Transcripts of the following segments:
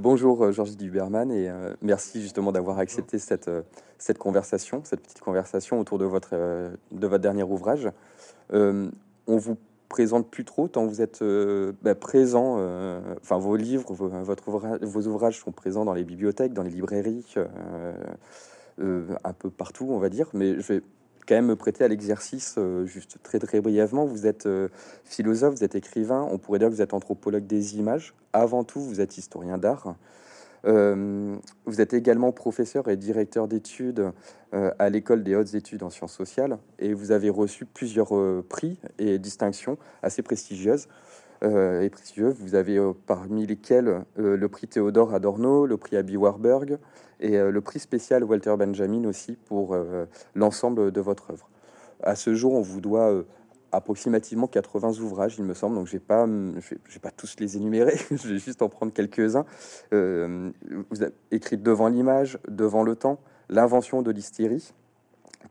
Bonjour euh, Georges Duberman et euh, merci justement d'avoir accepté cette, euh, cette conversation, cette petite conversation autour de votre, de votre dernier ouvrage. on vous présente plus trop tant vous êtes bah, présent, enfin vos livres, vos, votre vos ouvrages sont présents dans les bibliothèques, dans les librairies, un peu partout on va dire, mais je vais quand même me prêter à l'exercice juste très très brièvement. Vous êtes philosophe, vous êtes écrivain, on pourrait dire que vous êtes anthropologue des images avant tout, vous êtes historien d'art. Euh, vous êtes également professeur et directeur d'études euh, à l'école des hautes études en sciences sociales et vous avez reçu plusieurs euh, prix et distinctions assez prestigieuses et prestigieuses. Vous avez parmi lesquels le prix Théodore Adorno, le prix Abby Warburg et le prix spécial Walter Benjamin aussi pour l'ensemble de votre œuvre. À ce jour, on vous doit approximativement 80 ouvrages, il me semble. Donc, je vais pas, je vais, pas tous les énumérer. je vais juste en prendre quelques-uns. Euh, vous avez écrit devant l'image, devant le temps, l'invention de l'hystérie.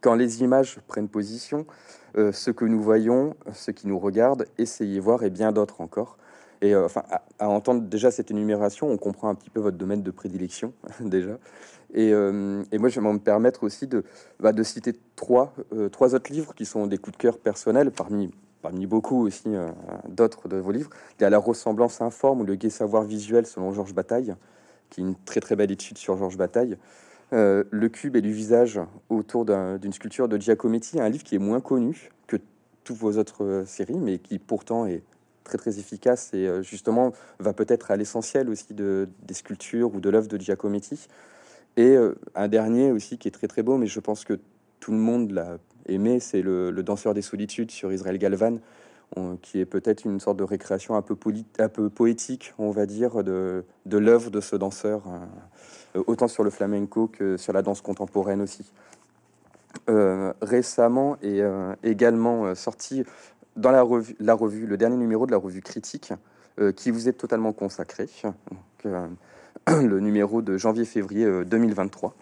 Quand les images prennent position, euh, ce que nous voyons, ce qui nous regarde, essayez voir et bien d'autres encore. Et euh, enfin, à, entendre déjà cette énumération, on comprend un petit peu votre domaine de prédilection déjà. Et, euh, et moi, je vais me permettre aussi de, bah, de citer trois, trois autres livres qui sont des coups de cœur personnels parmi parmi beaucoup aussi d'autres de vos livres. Il y a La ressemblance informe ou Le gai savoir visuel selon Georges Bataille, qui est une très très belle étude sur Georges Bataille. Le cube et du visage autour d'une sculpture de Giacometti, un livre qui est moins connu que toutes vos autres séries, mais qui pourtant est très très efficace et euh, justement va peut-être à l'essentiel aussi de, des sculptures ou de l'œuvre de Giacometti. Et euh, un dernier aussi qui est très très beau, mais je pense que tout le monde l'a aimé, c'est le, Danseur des solitudes sur Israël Galvan, qui est peut-être une sorte de récréation un peu, poétique, on va dire, de, l'œuvre de ce danseur, autant sur le flamenco que sur la danse contemporaine aussi. Euh, récemment et également sorti dans la revue, la revue, le dernier numéro de la revue Critique, euh, qui vous est totalement consacré, euh, le numéro de janvier-février 2023.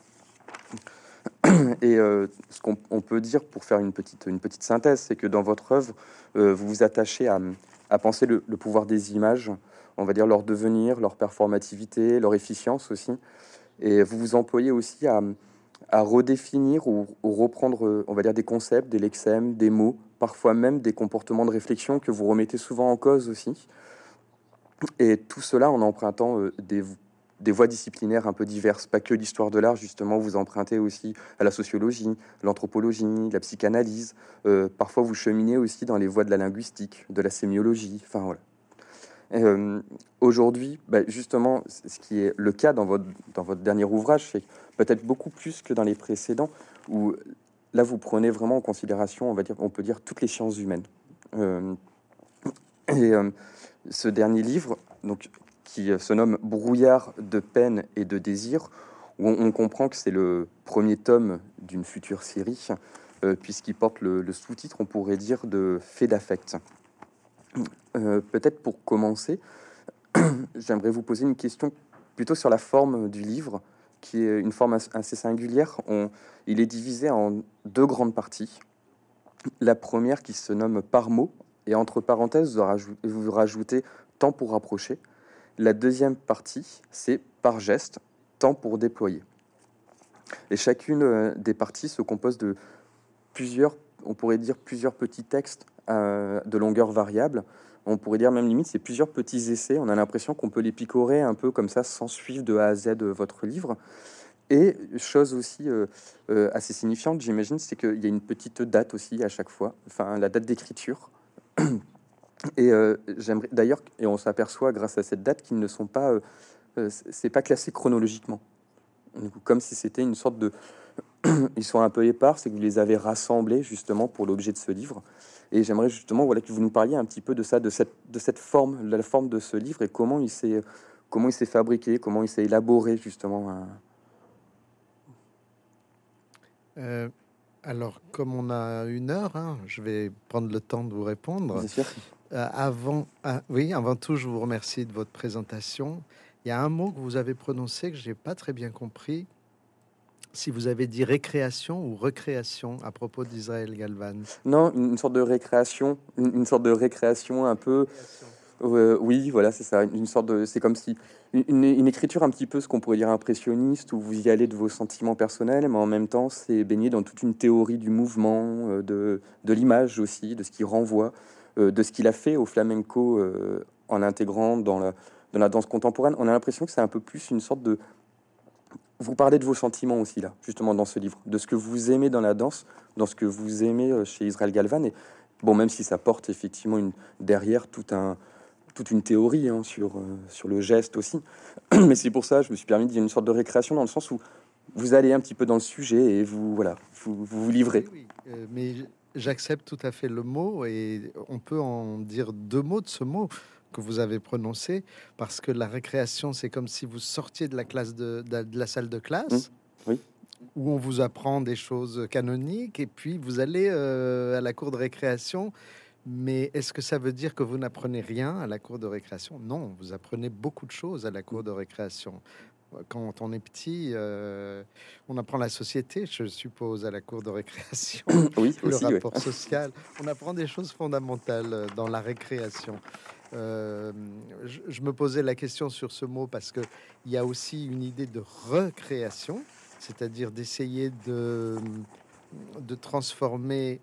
Euh, Et ce qu'on peut dire pour faire une petite, une petite synthèse, c'est que dans votre œuvre, vous vous attachez à penser le, pouvoir des images, on va dire leur devenir, leur performativité, leur efficience aussi. Et vous vous employez aussi à, redéfinir ou, reprendre, on va dire, des concepts, des lexèmes, des mots, parfois même des comportements de réflexion que vous remettez souvent en cause aussi. Et tout cela en empruntant euh, des, des voies disciplinaires un peu diverses, pas que l'histoire de l'art, justement, vous empruntez aussi à la sociologie, l'anthropologie, la psychanalyse, euh, parfois vous cheminez aussi dans les voies de la linguistique, de la sémiologie, enfin voilà. Euh, Aujourd'hui, bah, justement, ce qui est le cas dans votre, dernier ouvrage, c'est peut-être beaucoup plus que dans les précédents, où là, vous prenez vraiment en considération, on va dire, on peut dire toutes les sciences humaines. Euh, et euh, ce dernier livre, donc, qui se nomme Brouillard de peine et de désir, où on, comprend que c'est le premier tome d'une future série, puisqu'il porte le, sous-titre, on pourrait dire, de Fait d'affect. Peut-être pour commencer, j'aimerais vous poser une question plutôt sur la forme du livre qui est une forme assez singulière. Il est divisé en deux grandes parties. La première qui se nomme par mot, et entre parenthèses, vous rajoutez, temps pour rapprocher. La deuxième partie, c'est par geste, temps pour déployer. Et chacune euh, des parties se compose de plusieurs, on pourrait dire plusieurs petits textes euh, de longueur variable, on pourrait dire même limite, c'est plusieurs petits essais. On a l'impression qu'on peut les picorer un peu comme ça sans suivre de A à Z votre livre. Et chose aussi euh, euh, assez signifiante, j'imagine, c'est qu'il y a une petite date aussi à chaque fois, enfin la date d'écriture. Et euh, j'aimerais d'ailleurs, et on s'aperçoit grâce à cette date qu'ils ne sont pas, c'est pas classé chronologiquement, comme si c'était une sorte de, ils sont un peu épars, c'est que vous les avez rassemblés justement pour l'objet de ce livre. Et j'aimerais justement voilà, que vous nous parliez un petit peu de ça, de cette, de cette forme, la forme de ce livre et comment il s'est, comment il s'est fabriqué, comment il s'est élaboré justement. Euh, alors, comme on a une heure, hein, je vais prendre le temps de vous répondre. Bien sûr. Euh, avant, ah, oui, avant tout, je vous remercie de votre présentation. Il y a un mot que vous avez prononcé que j'ai pas très bien compris si vous avez dit récréation ou recréation à propos d'Israël Galvan. Non, une sorte de récréation, une, sorte de récréation un peu. Euh, oui, voilà, c'est ça. Une sorte de, c'est comme si une, écriture un petit peu ce qu'on pourrait dire impressionniste, où vous y allez de vos sentiments personnels, mais en même temps, c'est baigné dans toute une théorie du mouvement, euh, de, de l'image aussi, de ce qui renvoie, euh, de ce qu'il a fait au flamenco en intégrant dans la, dans la danse contemporaine. On a l'impression que c'est un peu plus une sorte de vous parlez de vos sentiments aussi là, justement dans ce livre, de ce que vous aimez dans la danse, dans ce que vous aimez euh, chez Israël Galvan. Et bon, même si ça porte effectivement une, derrière tout un, toute une théorie hein, sur, euh, sur le geste aussi. Mais c'est pour ça, je me suis permis d'y une sorte de récréation dans le sens où vous allez un petit peu dans le sujet et vous voilà, vous vous, livrez. Oui, euh, mais j'accepte tout à fait le mot et on peut en dire deux mots de ce mot que vous avez prononcé parce que la récréation, c'est comme si vous sortiez de la classe de, de- de la salle de classe. Mmh, oui. Où on vous apprend des choses canoniques et puis vous allez euh, à la cour de récréation. Mais est-ce que ça veut dire que vous n'apprenez rien à la cour de récréation? Non, vous apprenez beaucoup de choses à la cour de récréation. Quand on est petit, euh, on apprend la société, je suppose, à la cour de récréation Oui, le aussi, ouais. rapport social. On apprend des choses fondamentales euh, dans la récréation. Euh, je, me posais la question sur ce mot parce que il y a aussi une idée de recréation, c'est-à-dire d'essayer de, transformer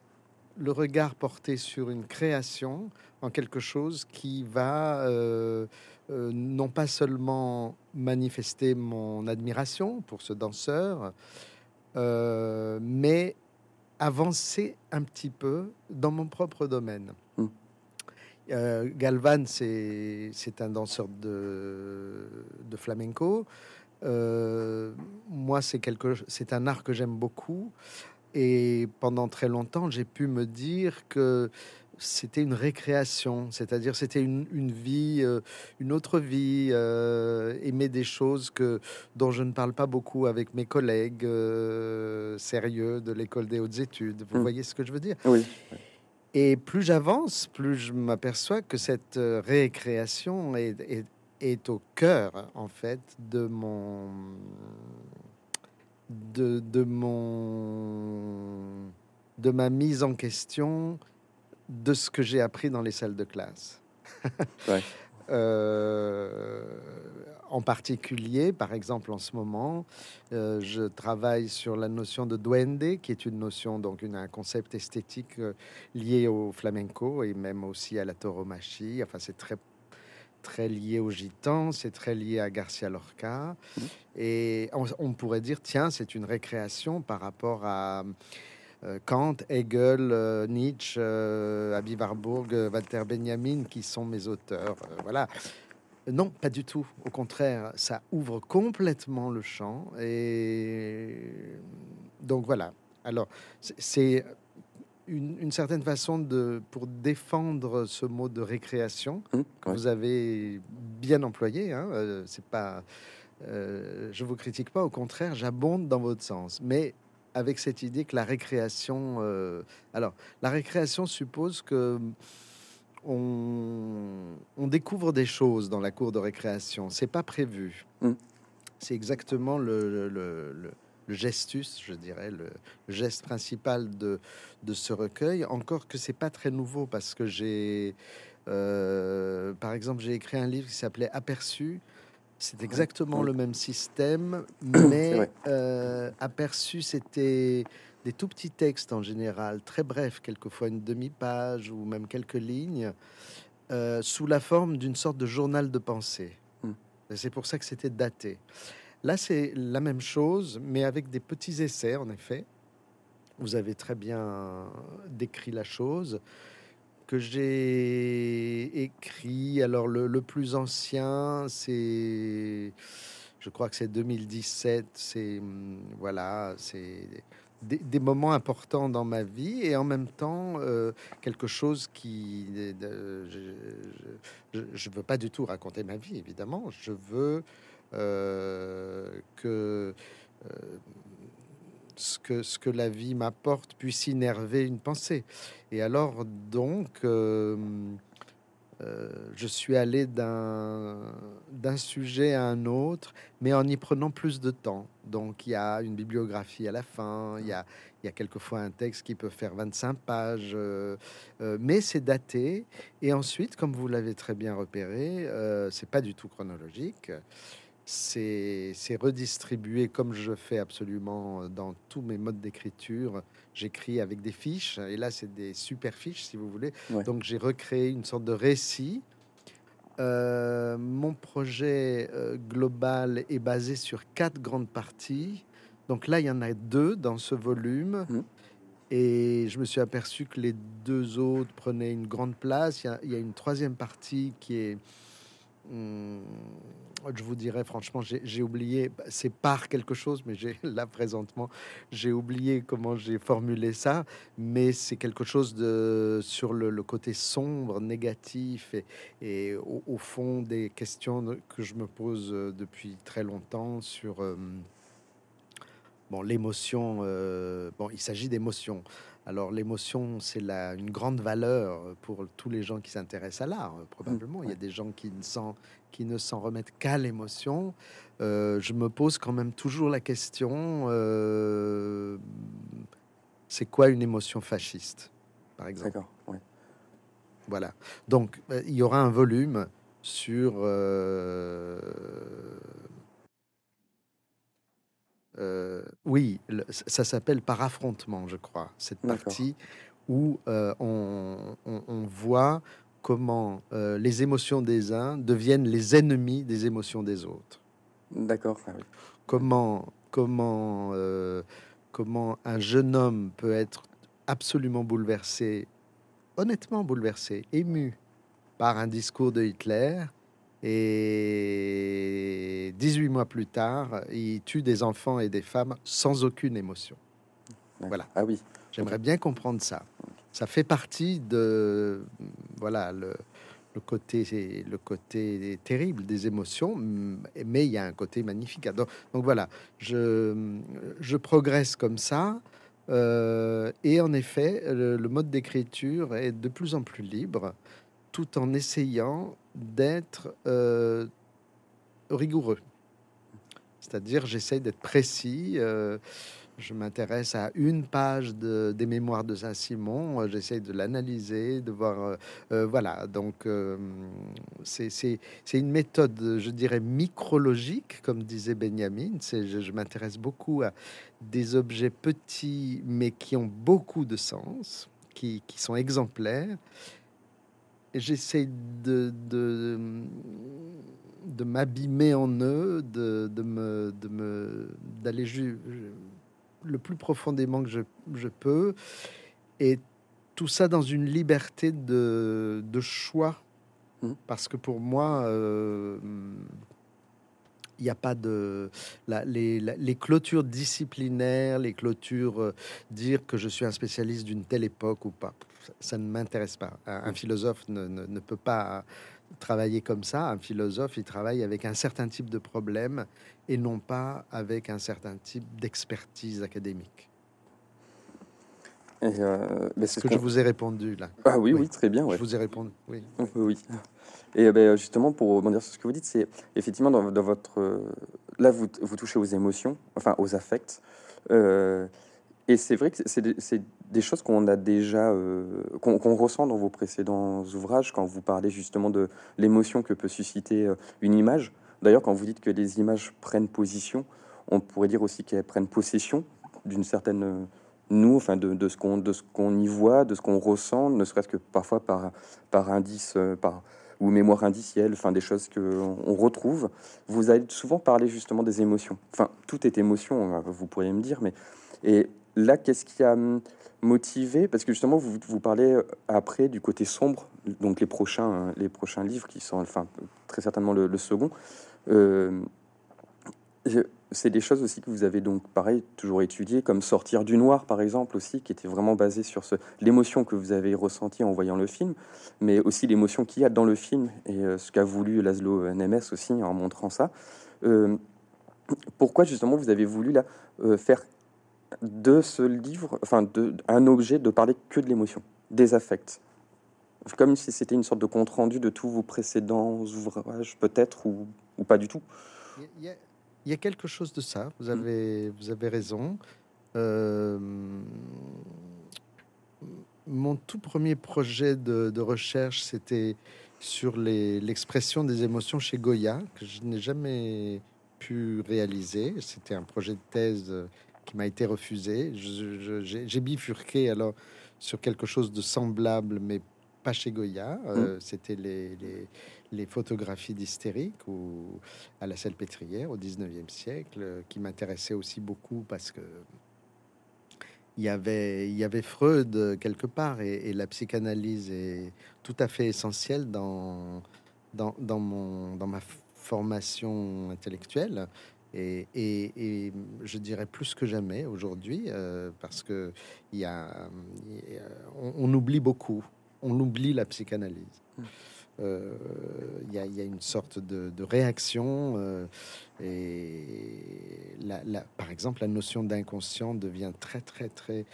le regard porté sur une création en quelque chose qui va euh, euh, non pas seulement manifester mon admiration pour ce danseur, mais avancer un petit peu dans mon propre domaine. Mm. Euh, Galvan, c'est un danseur de, de flamenco. Euh, moi, c'est un art que j'aime beaucoup. Et pendant très longtemps, j'ai pu me dire que c'était une récréation, c'est-à-dire c'était une, une vie, euh, une autre vie, euh, aimer des choses que dont je ne parle pas beaucoup avec mes collègues euh, sérieux de l'école des hautes études. Vous Mm. voyez ce que je veux dire? Oui, Et plus j'avance, plus je m'aperçois que cette euh, récréation est, est- est au cœur, en fait, de mon de, de mon de ma mise en question de ce que j'ai appris dans les salles de classe. Ouais. Euh, en particulier, par exemple, en ce moment, euh, je travaille sur la notion de duende, qui est une notion, donc une, un concept esthétique euh, lié au flamenco et même aussi à la tauromachie. Enfin, c'est très très lié au gitan, c'est très lié à Garcia Lorca. Mhm. Et on, on pourrait dire, tiens, c'est une récréation par rapport à Kant, Hegel, euh, Nietzsche, euh, Abi Warburg, euh, Walter Benjamin, qui sont mes auteurs. Euh, voilà. Non, pas du tout. Au contraire, ça ouvre complètement le champ. Et donc voilà. Alors, c'est- une, une certaine façon de pour défendre ce mot de récréation Hum, que ouais. vous avez bien employé. Hein, euh, c'est pas, euh, je vous critique pas. Au contraire, j'abonde dans votre sens. Mais avec cette idée que la récréation, euh, alors la récréation suppose que on, on découvre des choses dans la cour de récréation. C'est pas prévu. Mm. C'est exactement le, le- le- le gestus, je dirais, le, le geste principal de, de ce recueil. Encore que c'est pas très nouveau parce que j'ai, euh, par exemple, j'ai écrit un livre qui s'appelait Aperçu. C'est exactement le même système, mais euh, Aperçu, c'était des tout petits textes en général, très brefs, quelquefois une demi-page ou même quelques lignes, euh, sous la forme d'une sorte de journal de pensée. Mm. Et C'est pour ça que c'était daté. Là, c'est la même chose, mais avec des petits essais, en effet. Vous avez très bien décrit la chose que j'ai écrit. Alors, le, plus ancien, c'est, je crois que c'est 2017. C'est hum, voilà, c'est des, moments importants dans ma vie et en même temps euh, quelque chose qui, je, je veux pas du tout raconter ma vie, évidemment. Je veux euh, que euh, ce que ce que la vie m'apporte puisse innerver une pensée. Et alors donc, euh, euh, je suis allé d'un sujet à un autre, mais en y prenant plus de temps. Donc il y a une bibliographie à la fin, il y a, y a quelquefois un texte qui peut faire 25 pages, euh, mais c'est daté. Et ensuite, comme vous l'avez très bien repéré, c'est pas du tout chronologique. C'est redistribué comme je fais absolument dans tous mes modes d'écriture. J'écris avec des fiches, et là c'est des super fiches si vous voulez. Ouais. Donc j'ai recréé une sorte de récit. Euh, mon projet euh, global est basé sur quatre grandes parties. Donc là, il y en a deux dans ce volume. Mhm. Et je me suis aperçu que les deux autres prenaient une grande place. Il y a, il y a une troisième partie qui est... hum, je vous dirais franchement, j'ai oublié, bah, c'est par quelque chose, mais j'ai là présentement, j'ai oublié comment j'ai formulé ça, mais c'est quelque chose de sur le, le côté sombre, négatif et, et au, au fond des questions que je me pose euh, depuis très longtemps sur euh, bon l'émotion. euh, bon, il s'agit d'émotion. Alors l'émotion, c'est une grande valeur pour tous les gens qui s'intéressent à l'art. euh, Probablement, il y a des gens qui ne s'en qui ne s'en remettent qu'à l'émotion. Euh, je me pose quand même toujours la question euh, c'est quoi une émotion fasciste, par exemple? D'accord. Ouais. Voilà. Donc, euh, il y aura un volume sur. euh, oui, le- ça s'appelle Par affrontement, je crois, cette partie où on, on- on voit comment euh, les émotions des uns deviennent les ennemis des émotions des autres. D'accord. Ah oui. Comment, comment, euh, comment un jeune homme peut être absolument bouleversé, honnêtement bouleversé, ému par un discours de Hitler. Et 18 mois plus tard, il tue des enfants et des femmes sans aucune émotion. Voilà. Ah oui. J'aimerais bien comprendre ça. Ça fait partie de voilà le, le côté le côté terrible des émotions, mais il y a un côté magnifique. Donc, donc voilà, je, progresse comme ça. euh, et en effet, le, le mode d'écriture est de plus en plus libre, tout en essayant d'être euh, rigoureux. C'est-à-dire, j'essaye d'être précis. euh, je m'intéresse à une page de, des mémoires de Saint-Simon. euh, J'essaye de l'analyser, de voir. euh, euh, voilà. Donc, c'est une méthode, je dirais, micrologique, comme disait Benjamin. Je, m'intéresse beaucoup à des objets petits, mais qui ont beaucoup de sens, qui, sont exemplaires. J'essaye de, m'abîmer en eux, de, de le plus profondément que je, je peux, et tout ça dans une liberté de, de choix, Mhm. parce que pour moi, euh, il n'y a pas de la- les, la- les clôtures disciplinaires, les clôtures euh, dire que je suis un spécialiste d'une telle époque ou pas, ça, ça ne m'intéresse pas. Un, un philosophe ne, ne- ne peut pas travailler comme ça. Un philosophe, il travaille avec un certain type de problème et non pas avec un certain type d'expertise académique. Et euh, ben, c'est Est-ce ce que je vous ai répondu là? Ah oui, Oui. oui, très bien. Ouais. Je vous ai répondu. Oui. Oui, oui. Et ben, justement, pour rebondir sur ce que vous dites, c'est effectivement dans, dans votre... là, vous, vous touchez aux émotions, enfin aux affects. Euh, et c'est vrai que c'est des, choses qu'on a déjà, euh, qu'on ressent dans vos précédents ouvrages, quand vous parlez justement de l'émotion que peut susciter euh, une image. D'ailleurs, quand vous dites que les images prennent position, on pourrait dire aussi qu'elles prennent possession d'une certaine euh, nous, enfin de, ce qu'on de y voit, de ce qu'on ressent, ne serait-ce que parfois par indice, par ou mémoire indicielle, enfin des choses que on retrouve. Vous allez souvent parler justement des émotions. Enfin, tout est émotion, vous pourriez me dire, mais et là, qu'est-ce qui a hum, motivé? Parce que justement, vous vous parlez euh, après du côté sombre, donc les prochains euh, les prochains livres qui sont, enfin très certainement le, second. Euh, c'est des choses aussi que vous avez donc pareil toujours étudié comme sortir du noir par exemple aussi qui était vraiment basé sur l'émotion que vous avez ressentie en voyant le film mais aussi l'émotion qu'il y a dans le film et euh, ce qu'a voulu Laszlo Nemes aussi en montrant ça pourquoi justement vous avez voulu là faire de ce livre enfin de un objet de parler que de l'émotion des affects comme si c'était une sorte de compte rendu de tous vos précédents ouvrages, peut-être, ou, ou, pas du tout. Il y, a, quelque chose de ça. Vous mm. avez, vous avez raison. Euh, mon tout premier projet de, de recherche, c'était sur l'expression des émotions chez Goya, que je n'ai jamais pu réaliser. C'était un projet de thèse qui m'a été refusé. J'ai bifurqué alors sur quelque chose de semblable, mais pas chez Goya. Euh, mmh. C'était les, les, photographies d'hystérique ou à la pétrière au 19e siècle, qui m'intéressait aussi beaucoup parce que il y avait, il y avait Freud quelque part et, la psychanalyse est tout à fait essentielle dans, dans, dans, mon, dans ma formation intellectuelle. Et, et, je dirais plus que jamais aujourd'hui, euh, parce que il y a, on, oublie beaucoup, on oublie la psychanalyse. Mmh. Euh, il y, a une sorte de, réaction euh, et la, par exemple la notion d'inconscient devient très très très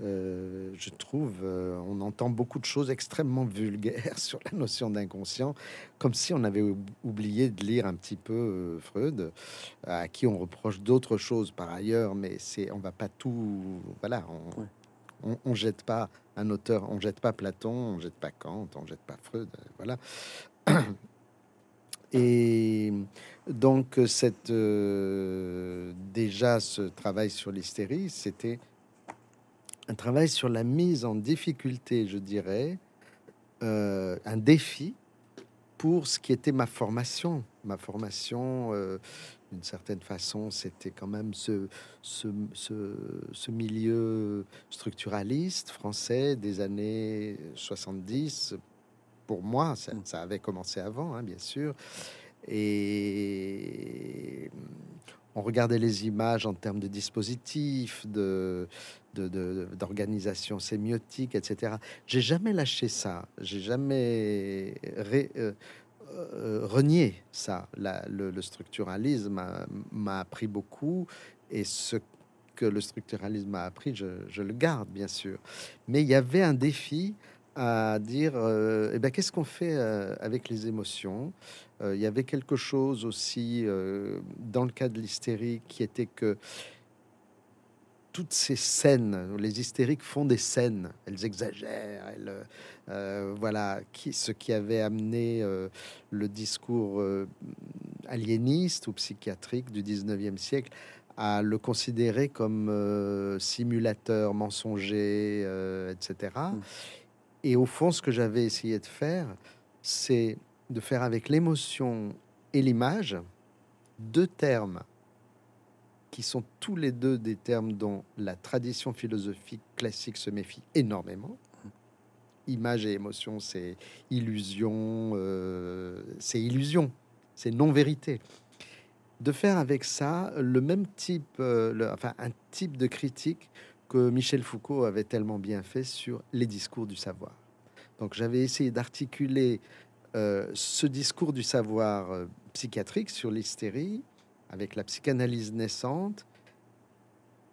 euh, je trouve, on entend beaucoup de choses extrêmement vulgaires sur la notion d'inconscient, comme si on avait oublié de lire un petit peu Freud, à qui on reproche d'autres choses par ailleurs, mais c'est, on va pas tout, voilà, on, on, jette pas un auteur, on jette pas Platon, on jette pas Kant, on jette pas Freud, euh, voilà. Et donc cette euh, déjà ce travail sur l'hystérie, c'était un travail sur la mise en difficulté, je dirais, euh, un défi pour ce qui était ma formation, ma formation d'une certaine façon, c'était quand même ce, ce, ce, milieu structuraliste français des années 70. Pour moi, ça, mm. ça avait commencé avant, hein, bien sûr. Et on regardait les images en termes de dispositifs, de d'organisation sémiotique, etc. J'ai jamais lâché ça. J'ai jamais euh, euh, renier ça. le, structuralisme m'a appris beaucoup et ce que le structuralisme m'a appris, je, le garde bien sûr. Mais il y avait un défi à dire, euh, eh ben, qu'est-ce qu'on fait avec les émotions? Il y avait quelque chose aussi dans le cas de l'hystérie qui était que toutes ces scènes, les hystériques font des scènes, elles exagèrent, elles, euh, voilà, qui, ce qui avait amené euh, le discours euh, aliéniste ou psychiatrique du 19e siècle à le considérer comme simulateur mensonger, etc. Mm. Et au fond, ce que j'avais essayé de faire, c'est de faire avec l'émotion et l'image deux termes qui sont tous les deux des termes dont la tradition philosophique classique se méfie énormément. Image et émotion, c'est illusion, euh, c'est illusion, c'est non-vérité. De faire avec ça le même type, euh, enfin un type de critique que Michel Foucault avait tellement bien fait sur les discours du savoir. Donc j'avais essayé d'articuler euh, ce discours du savoir psychiatrique sur l'hystérie avec la psychanalyse naissante,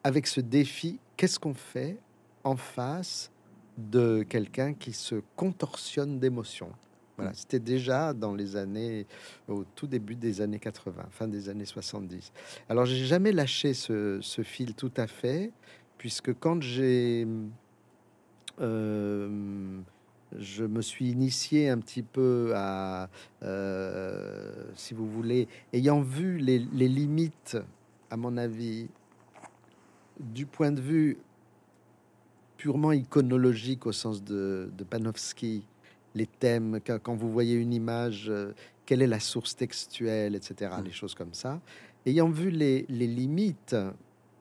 avec ce défi, qu'est-ce qu'on fait en face de quelqu'un qui se contorsionne d'émotions? Voilà, mm. c'était déjà dans les années, au tout début des années 80, fin des années 70. Alors, j'ai jamais lâché ce, fil tout à fait, puisque quand j'ai, euh, je me suis initié un petit peu à, euh, si vous voulez, ayant vu les, limites, à mon avis, du point de vue purement iconologique au sens de, de Panofsky, les thèmes, quand, vous voyez une image, euh, quelle est la source textuelle, etc., mm. les choses comme ça. Ayant vu les, limites,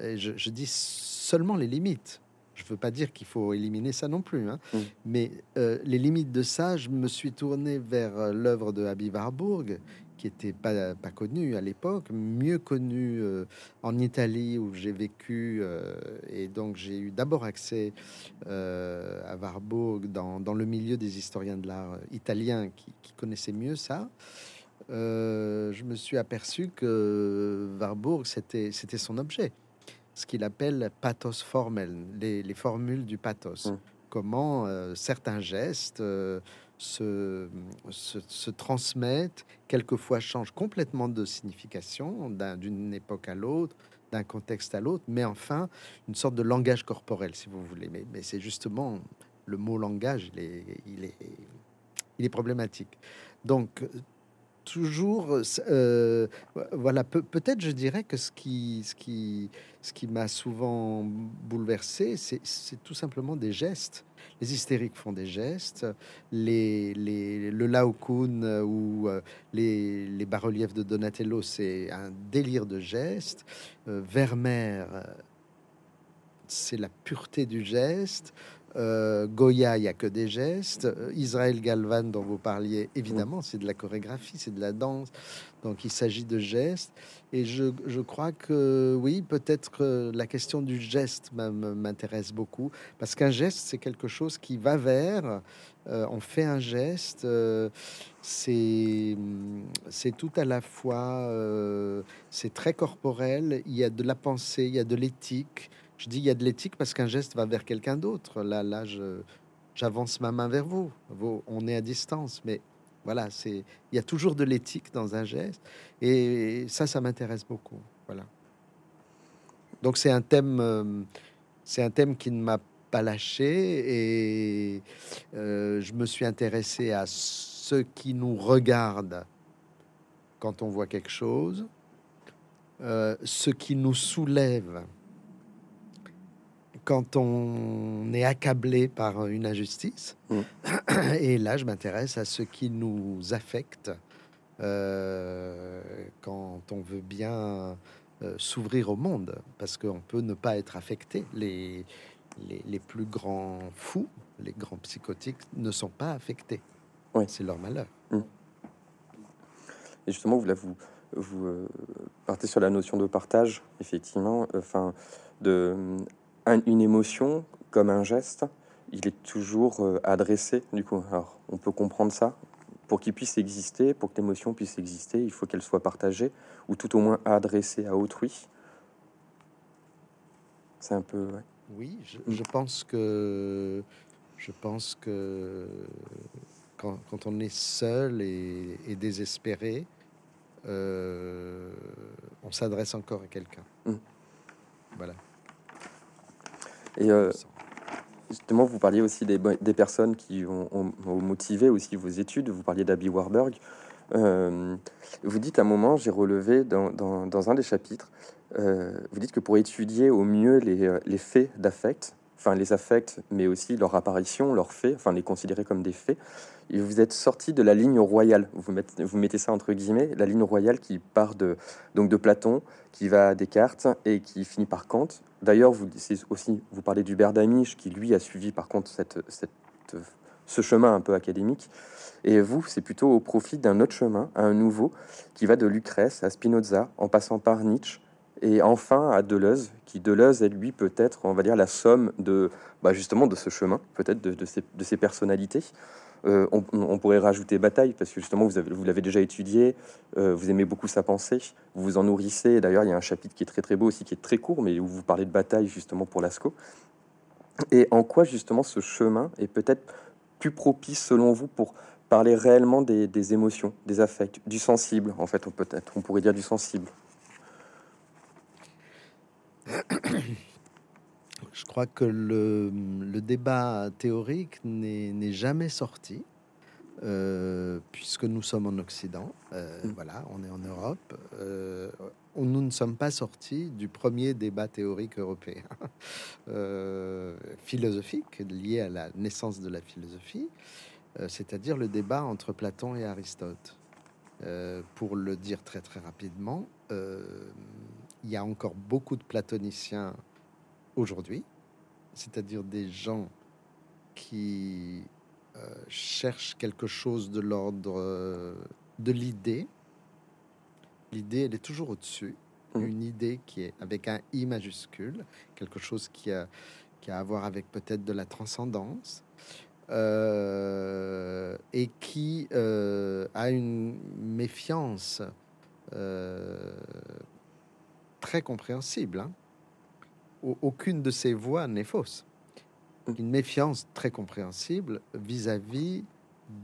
je, je dis seulement les limites, je ne veux pas dire qu'il faut éliminer ça non plus, hein. mm. mais euh, les limites de ça, je me suis tourné vers euh, l'œuvre de Abby Warburg, qui était pas, pas connue à l'époque, mieux connue euh, en Italie où j'ai vécu, et donc j'ai eu d'abord accès à Warburg dans, dans, le milieu des historiens de l'art italiens qui, qui, connaissaient mieux ça. je me suis aperçu que Warburg, c'était son objet ce qu'il appelle pathos formel, les, formules du pathos. Hum. Comment euh, certains gestes, euh, se, se, transmettent, quelquefois changent complètement de signification d'une époque à l'autre, d'un contexte à l'autre, mais enfin une sorte de langage corporel, si vous voulez. Mais, mais c'est justement le mot langage, il est, il est, il est problématique. Donc toujours, euh, voilà, peut-être je dirais que ce qui, ce qui, ce qui m'a souvent bouleversé, c'est tout simplement des gestes. Les hystériques font des gestes, les, les, le Laocoon ou euh, les, les bas-reliefs de Donatello, c'est un délire de gestes. Euh, Vermeer, c'est la pureté du geste. Euh, Goya, il n'y a que des gestes. Euh, Israël Galvan, dont vous parliez, évidemment, c'est de la chorégraphie, c'est de la danse. Donc il s'agit de gestes. Et je, je crois que oui, peut-être que la question du geste m'intéresse beaucoup. Parce qu'un geste, c'est quelque chose qui va vers. Euh, on fait un geste. c'est c'est tout à la fois. c'est très corporel. Il y a de la pensée, il y a de l'éthique. Je dis il y a de l'éthique parce qu'un geste va vers quelqu'un d'autre. Là, là, j'avance ma main vers vous. On est à distance, mais voilà, c'est il y a toujours de l'éthique dans un geste, et ça, ça m'intéresse beaucoup. Voilà. Donc c'est un thème, euh, c'est un thème qui ne m'a pas lâché, et euh, je me suis intéressé à ceux qui nous regardent quand on voit quelque chose, euh, ce qui nous soulève quand on est accablé par une injustice. Mm. Et là, je m'intéresse à ce qui nous affecte euh, quand on veut bien euh, s'ouvrir au monde, parce qu'on peut ne pas être affecté. Les, les, plus grands fous, les grands psychotiques, ne sont pas affectés. Oui. C'est leur malheur. Mm. Et justement, vous, là, vous, vous euh, partez sur la notion de partage, effectivement, enfin, de une émotion comme un geste, il est toujours euh, adressé. Du coup, alors on peut comprendre ça. Pour qu'il puisse exister, pour que l'émotion puisse exister, il faut qu'elle soit partagée ou tout au moins adressée à autrui. C'est un peu. Oui, je, pense que je pense que quand, on est seul et, désespéré, euh, on s'adresse encore à quelqu'un. Mmh. Voilà. Et euh, justement, vous parliez aussi des, personnes qui ont, motivé aussi vos études. Vous parliez d'Abby Warburg. Euh, vous dites à un moment, j'ai relevé dans, dans, un des chapitres, euh, vous dites que pour étudier au mieux les, les faits d'affect, enfin les affects, mais aussi leur apparition, leurs faits, enfin les considérer comme des faits, et vous êtes sorti de la ligne royale. Vous mettez, vous mettez ça entre guillemets, la ligne royale qui part de donc de Platon, qui va à Descartes et qui finit par Kant. D'ailleurs, vous aussi vous parlez du Berdamiche qui lui a suivi par contre ce chemin un peu académique. Et vous, c'est plutôt au profit d'un autre chemin, un nouveau, qui va de Lucrèce à Spinoza, en passant par Nietzsche, et enfin à Deleuze, qui Deleuze est lui peut-être, on va dire, la somme de bah, justement de ce chemin, peut-être de, de, de ces personnalités. Euh, on, pourrait rajouter Bataille, parce que justement, vous, vous l'avez déjà étudié, euh, vous aimez beaucoup sa pensée, vous vous en nourrissez. D'ailleurs, il y a un chapitre qui est très très beau aussi, qui est très court, mais où vous parlez de Bataille justement pour Lascaux. Et en quoi justement ce chemin est peut-être plus propice selon vous pour parler réellement des, émotions, des affects, du sensible, en fait, peut-être, on pourrait dire du sensible? Je crois que le, débat théorique n'est jamais sorti, euh, puisque nous sommes en Occident. Euh, mm. Voilà, on est en Europe. Euh, nous ne sommes pas sortis du premier débat théorique européen, philosophique, lié à la naissance de la philosophie, c'est-à-dire le débat entre Platon et Aristote. pour le dire très très rapidement, il y a encore beaucoup de platoniciens aujourd'hui, c'est-à-dire des gens qui euh, cherchent quelque chose de l'ordre euh, de l'idée. L'idée, elle est toujours au-dessus. Mmh. Une idée qui est avec un I majuscule, quelque chose qui a, qui a à voir avec peut-être de la transcendance. Euh, et qui a une méfiance très compréhensible. Hein aucune de ces voix n'est fausse. Une méfiance très compréhensible vis-à-vis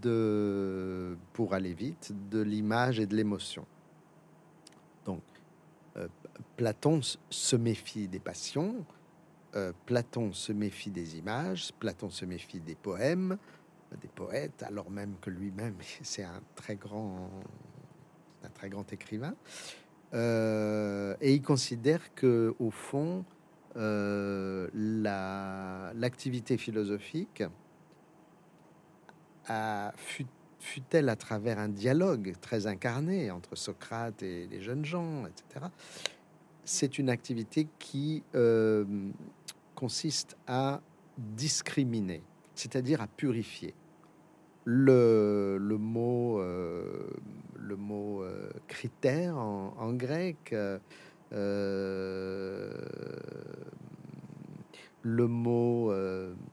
de, pour aller vite, de l'image et de l'émotion. Donc, euh, Platon se méfie des passions, euh, Platon se méfie des images, Platon se méfie des poèmes, des poètes, alors même que lui-même c'est un très grand, un très grand écrivain. Euh, et il considère que au fond, l'activité philosophique fut-elle à travers un dialogue très incarné entre Socrate et les jeunes gens, etc., c'est une activité qui euh, consiste à discriminer, c'est-à-dire à purifier. Le, euh, le mot euh, critère en, grec, le mot,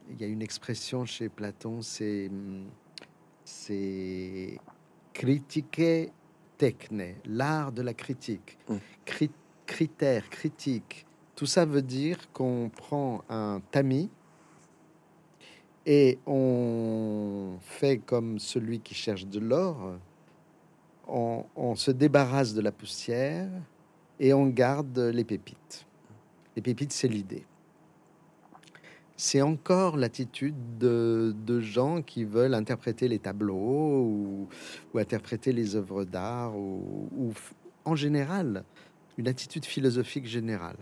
il y a une expression chez Platon, c'est c'est critiquer techne, l'art de la critique. Mm. critère, critique, tout ça veut dire qu'on prend un tamis et on fait comme celui qui cherche de l'or. on, se débarrasse de la poussière et on garde les pépites. Les pépites, c'est l'idée c'est encore l'attitude de, gens qui veulent interpréter les tableaux ou, interpréter les œuvres d'art ou, en général une attitude philosophique générale.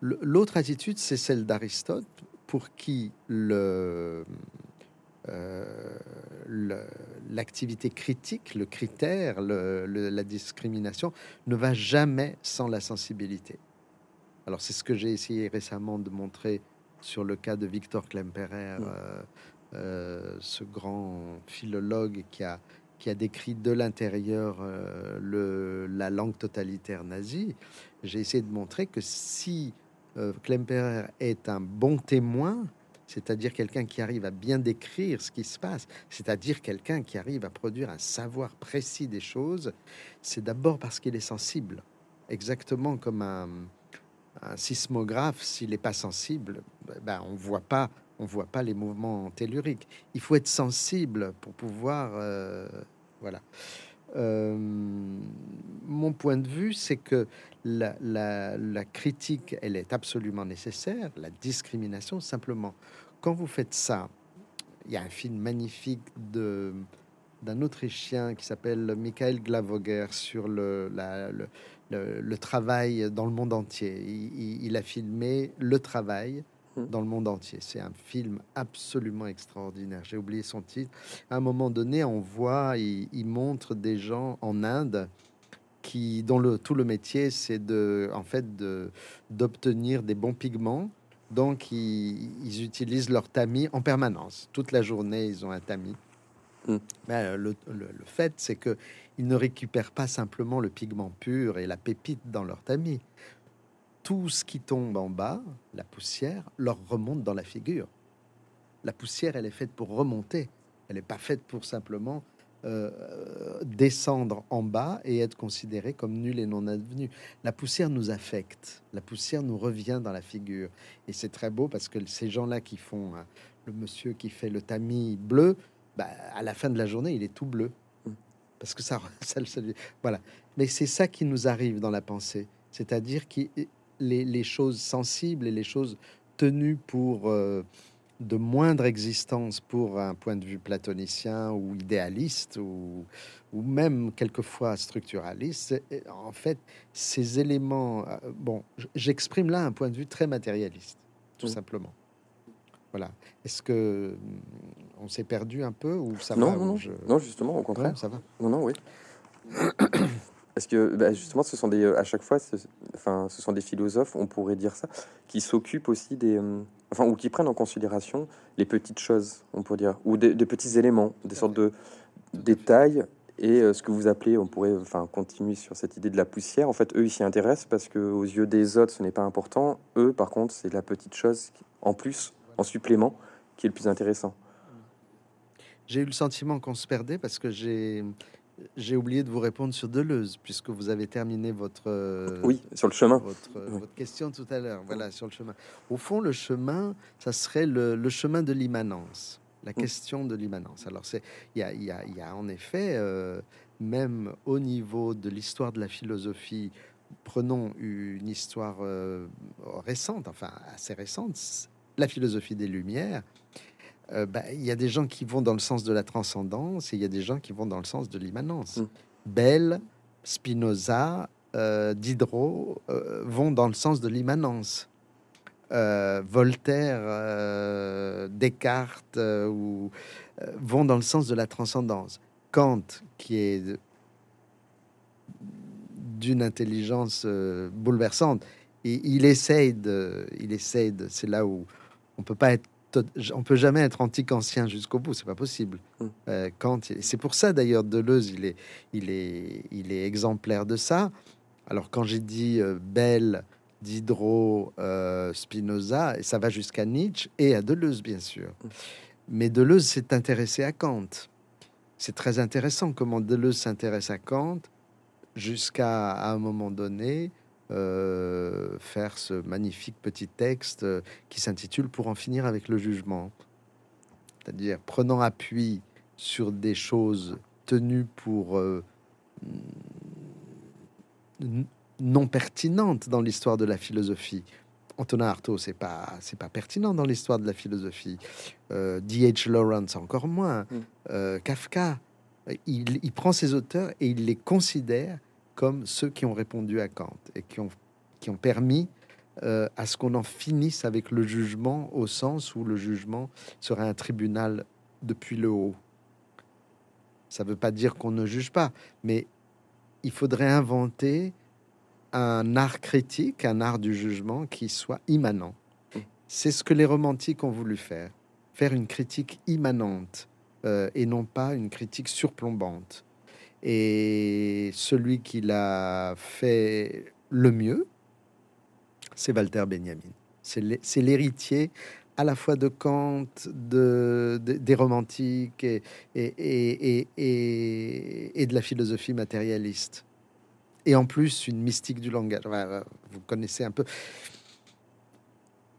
L'autre attitude, c'est celle d'Aristote, pour qui le, l'activité critique, le critère, la discrimination ne va jamais sans la sensibilité. Alors c'est ce que j'ai essayé récemment de montrer sur le cas de Victor Klemperer, mm. euh, euh, ce grand philologue qui a, qui a décrit de l'intérieur euh, la langue totalitaire nazie. J'ai essayé de montrer que si Klemperer est un bon témoin, c'est-à-dire quelqu'un qui arrive à bien décrire ce qui se passe, c'est-à-dire quelqu'un qui arrive à produire un savoir précis des choses, c'est d'abord parce qu'il est sensible, exactement comme un, sismographe, s'il n'est pas sensible, ben, on voit pas, on voit pas les mouvements telluriques. Il faut être sensible pour pouvoir, euh, voilà. Euh, mon point de vue, c'est que la, critique, elle est absolument nécessaire. La discrimination, simplement, quand vous faites ça, il y a un film magnifique de d'un Autrichien qui s'appelle Michael Glavoger sur le, le, travail dans le monde entier. Il, a filmé le travail. Dans le monde entier. C'est un film absolument extraordinaire. J'ai oublié son titre. À un moment donné, on voit, il, montre des gens en Inde qui, dont le, tout le métier, c'est de, en fait, de, d'obtenir des bons pigments. Donc, ils, ils, utilisent leur tamis en permanence. Toute la journée, ils ont un tamis. Mais le, le, le fait, c'est que ils ne récupèrent pas simplement le pigment pur et la pépite dans leur tamis. Tout ce qui tombe en bas, la poussière, leur remonte dans la figure. La poussière, elle est faite pour remonter. Elle n'est pas faite pour simplement euh, descendre en bas et être considérée comme nulle et non advenue. La poussière nous affecte. La poussière nous revient dans la figure. Et c'est très beau parce que ces gens-là qui font, hein, le monsieur qui fait le tamis bleu, bah, à la fin de la journée, il est tout bleu parce que ça, ça, voilà. Mais c'est ça qui nous arrive dans la pensée, c'est-à-dire que les, les, choses sensibles et les choses tenues pour euh, de moindre existence pour un point de vue platonicien ou idéaliste ou, ou même quelquefois structuraliste, en fait, ces éléments, euh, bon, j'exprime là un point de vue très matérialiste, tout mmh. simplement. Voilà. Est-ce que on s'est perdu un peu ou ça non, va non, non, justement, au contraire. ça va. Non, non, oui. Parce que bah, justement, ce sont des, euh, à chaque fois, ce, enfin, ce sont des philosophes, on pourrait dire ça, qui s'occupent aussi des, euh, enfin, ou qui prennent en considération les petites choses, on pourrait dire, ou des, petits éléments, des sortes de détails. Et euh, ce que vous appelez, on pourrait, enfin, continuer sur cette idée de la poussière. En fait, eux, ils s'y intéressent parce que aux yeux des autres, ce n'est pas important. Eux, par contre, c'est la petite chose en plus, en supplément, qui est le plus intéressant. J'ai eu le sentiment qu'on se perdait parce que j'ai j'ai oublié de vous répondre sur Deleuze, puisque vous avez terminé votre euh, oui sur le chemin votre, votre question tout à l'heure. Voilà sur le chemin. Au fond, le chemin, ça serait le, le chemin de l'immanence. la question de l'immanence. Alors, il y a, y, a, y a en effet, euh, même au niveau de l'histoire de la philosophie, prenons une histoire euh, récente, enfin assez récente, la philosophie des Lumières. Euh, bah, il y a des gens qui vont dans le sens de la transcendance et il y a des gens qui vont dans le sens de l'immanence. Mm. Bell, Spinoza, euh, Diderot euh, vont dans le sens de l'immanence. Voltaire, Descartes ou, vont dans le sens de la transcendance. Kant, qui est d'une intelligence bouleversante, et il essaye de, il essaye de, c'est là où on peut pas être, on peut jamais être anti-kantien jusqu'au bout, c'est pas possible. Mm. Euh, Kant, c'est pour ça d'ailleurs Deleuze, il est, il est, il est exemplaire de ça. Alors quand j'ai dit euh, Bell, Diderot, euh, Spinoza, et ça va jusqu'à Nietzsche et à Deleuze bien sûr. Mm. Mais Deleuze s'est intéressé à Kant. C'est très intéressant comment Deleuze s'intéresse à Kant jusqu'à à un moment donné euh, faire ce magnifique petit texte euh, qui s'intitule Pour en finir avec le jugement. C'est-à-dire prenant appui sur des choses tenues pour euh, non pertinentes dans l'histoire de la philosophie. Antonin Artaud, c'est pas c'est pas pertinent dans l'histoire de la philosophie. Euh, D.H. Lawrence encore moins. Mm. Kafka, il, il prend ces auteurs et il les considère comme ceux qui ont répondu à Kant et qui ont qui ont permis euh, à ce qu'on en finisse avec le jugement au sens où le jugement serait un tribunal depuis le haut. Ça ne veut pas dire qu'on ne juge pas, mais il faudrait inventer un art critique, un art du jugement qui soit immanent. Mm. C'est ce que les romantiques ont voulu faire, faire une critique immanente euh, et non pas une critique surplombante. Et celui qui l'a fait le mieux, c'est Walter Benjamin. C'est l'hé- c'est l'héritier à la fois de Kant, de, de- des romantiques et, et, et, et, et- de la philosophie matérialiste. Et en plus, une mystique du langage. Euh, vous connaissez un peu.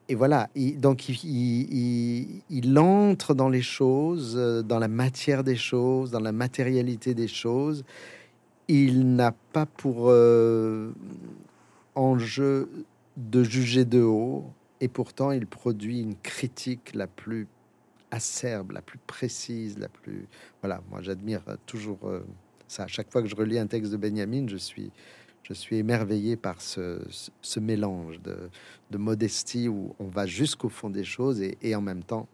Et voilà, il- donc il, entre dans les choses, euh, dans la matière des choses, dans la matérialité des choses. Il n'a pas pour euh, enjeu de juger de haut, et pourtant il produit une critique la plus acerbe, la plus précise, la plus... Voilà, moi j'admire toujours euh, ça. À chaque fois que je relis un texte de Benjamin, je suis, je suis émerveillé par ce, mélange de, de modestie où on va jusqu'au fond des choses et, et en même temps,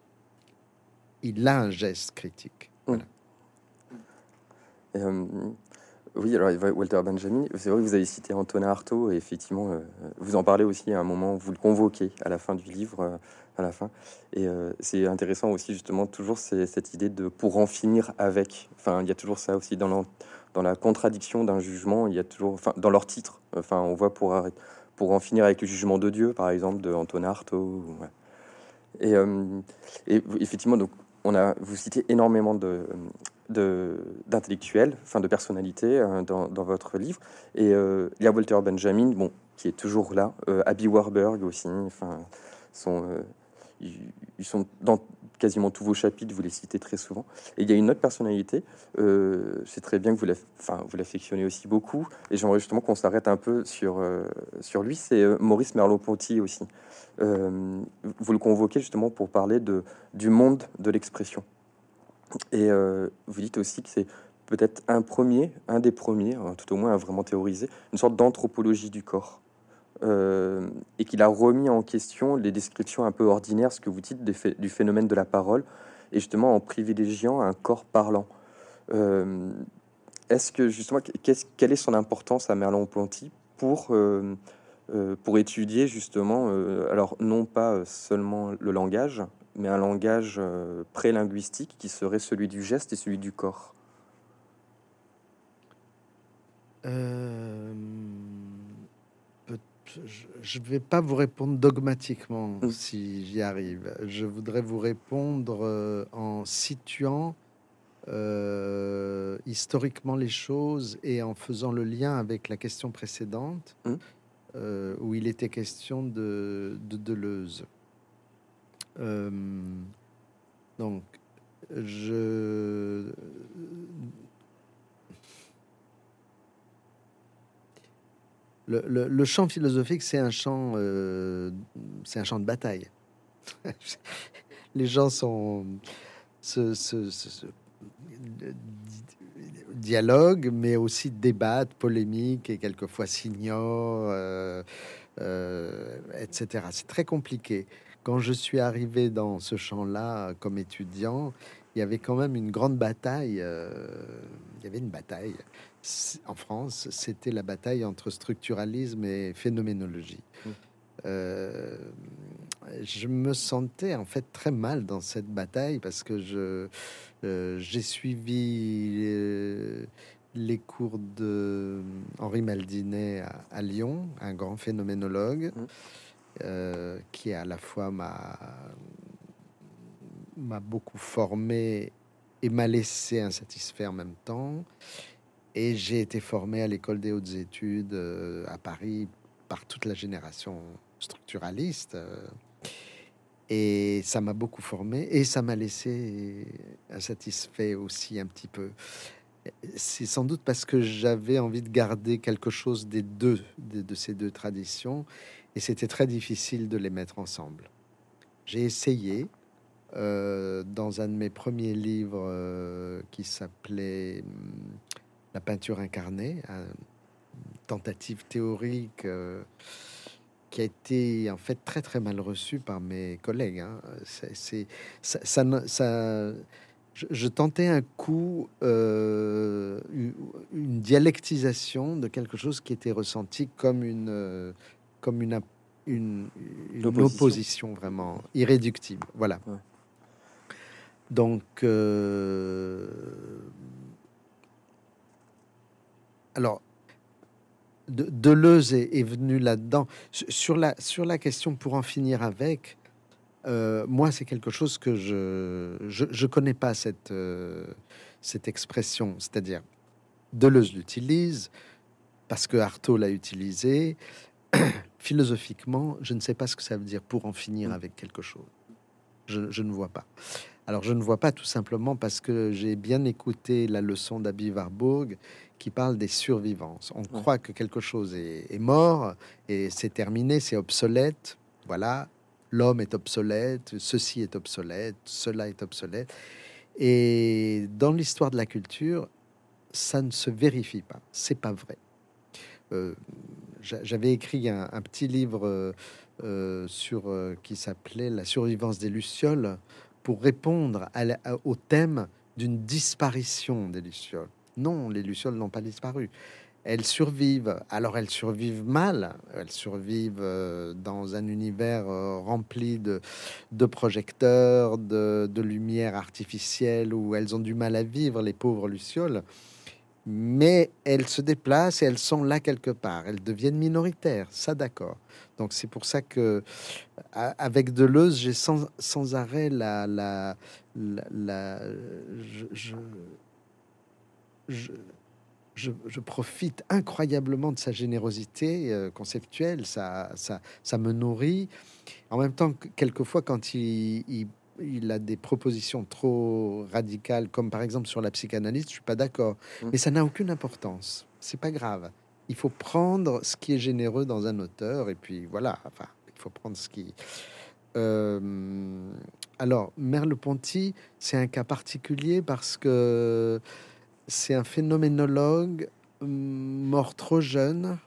il a un geste critique. Voilà. Et, euh, oui, alors Walter Benjamin, c'est vrai que vous avez cité Antonin Artaud, et effectivement, euh, vous en parlez aussi à un moment, vous le convoquez à la fin du livre, euh, à la fin. Et euh, c'est intéressant aussi, justement, toujours cette idée de pour en finir avec. Enfin, il y a toujours ça aussi dans, dans la contradiction d'un jugement, il y a toujours, enfin, dans leur titre, enfin, on voit pour, pour en finir avec le jugement de Dieu, par exemple, de Antonin Artaud. Et, euh, effectivement, donc, on a, vous citez énormément de, d'intellectuels, enfin de personnalités euh, dans, dans votre livre. Et euh, il y a Walter Benjamin, bon, qui est toujours là, euh, Abby Warburg aussi, enfin, sont, ils sont dans quasiment tous vos chapitres, vous les citez très souvent. Et il y a une autre personnalité, euh, c'est très bien que vous l'affectionnez aussi beaucoup, et j'aimerais justement qu'on s'arrête un peu sur, euh, sur lui, c'est euh, Maurice Merleau-Ponty aussi. Euh, vous le convoquez justement pour parler de, du monde de l'expression. Et vous dites aussi que c'est peut-être un premier, un des premiers, tout au moins à vraiment théoriser, une sorte d'anthropologie du corps. Euh, et qu'il a remis en question les descriptions un peu ordinaires, ce que vous dites du phénomène de la parole, et justement en privilégiant un corps parlant. Euh, Est-ce que justement, qu'est-ce, quelle est son importance à Merleau-Ponty pour, euh, pour étudier justement, alors non pas seulement le langage, mais un langage pré-linguistique qui serait celui du geste et celui du corps? Je ne vais pas vous répondre dogmatiquement Mm. si j'y arrive. Je voudrais vous répondre euh, en situant euh, historiquement les choses et en faisant le lien avec la question précédente Mm. euh, où il était question de, de Deleuze. Donc, je le, le, chant philosophique, c'est un chant, euh, c'est un chant de bataille. Les gens sont se, se, se, se dialogue, mais aussi débattent, polémiques et quelquefois s'ignorent, euh, euh, etc. C'est très compliqué. Quand je suis arrivé dans ce champ-là comme étudiant, il y avait quand même une grande bataille. il y avait une bataille en France. C'était la bataille entre structuralisme et phénoménologie. Mm. Euh, je me sentais en fait très mal dans cette bataille parce que je euh, j'ai suivi euh, les cours de Henri Maldinet à, à Lyon, un grand phénoménologue Mm. euh, qui à la fois m'a m'a beaucoup formé et m'a laissé insatisfait en même temps. Et j'ai été formé à l'école des hautes études euh, à Paris par toute la génération structuraliste. euh, et ça m'a beaucoup formé et ça m'a laissé insatisfait aussi un petit peu. C'est sans doute parce que j'avais envie de garder quelque chose des deux, de, ces deux traditions, et c'était très difficile de les mettre ensemble. J'ai essayé euh, dans un de mes premiers livres qui s'appelait hum, La peinture incarnée, une tentative théorique euh, qui a été en fait très très mal reçue par mes collègues. hein. C'est, ça, ça, je, je tentais un coup euh, une, dialectisation de quelque chose qui était ressenti comme une euh, comme une, une, opposition vraiment irréductible. Voilà. Ouais. Donc, euh, alors, de- Deleuze est, est venu là-dedans. Sur- la, sur la question, pour en finir avec, euh, moi, c'est quelque chose que je je, je connais pas cette, euh, cette expression. C'est-à-dire, Deleuze l'utilise parce que Artaud l'a utilisé. Philosophiquement, je ne sais pas ce que ça veut dire pour en finir Mm. avec quelque chose. Je, je ne vois pas. Alors, je ne vois pas tout simplement parce que j'ai bien écouté la leçon d'Abby Warburg qui parle des survivances. On croit que quelque chose est, est mort et c'est terminé, c'est obsolète. Voilà, l'homme est obsolète, ceci est obsolète, cela est obsolète. Et dans l'histoire de la culture, ça ne se vérifie pas. C'est pas vrai. Euh, j'a- J'avais écrit un, un petit livre euh, sur euh, qui s'appelait La survivance des lucioles pour répondre à la- à- au thème d'une disparition des lucioles. Non, les lucioles n'ont pas disparu. Elles survivent. Alors elles survivent mal. Elles survivent euh, dans un univers euh, rempli de, de projecteurs, de, de lumière artificielle, où elles ont du mal à vivre, les pauvres lucioles. Mais elles se déplacent et elles sont là quelque part. Elles deviennent minoritaires, ça d'accord. Donc c'est pour ça que avec Deleuze, j'ai sans, sans arrêt la, la, la, je, je, je- je profite incroyablement de sa générosité euh, conceptuelle, ça, ça, ça me nourrit. En même temps, que quelquefois, quand il, il, il a des propositions trop radicales, comme par exemple sur la psychanalyse, je suis pas d'accord. Mm. Mais ça n'a aucune importance. C'est pas grave. Il faut prendre ce qui est généreux dans un auteur, et puis voilà. Enfin, il faut prendre ce qui. Euh, alors, Merleau-Ponty, c'est un cas particulier parce que c'est un phénoménologue hum, mort trop jeune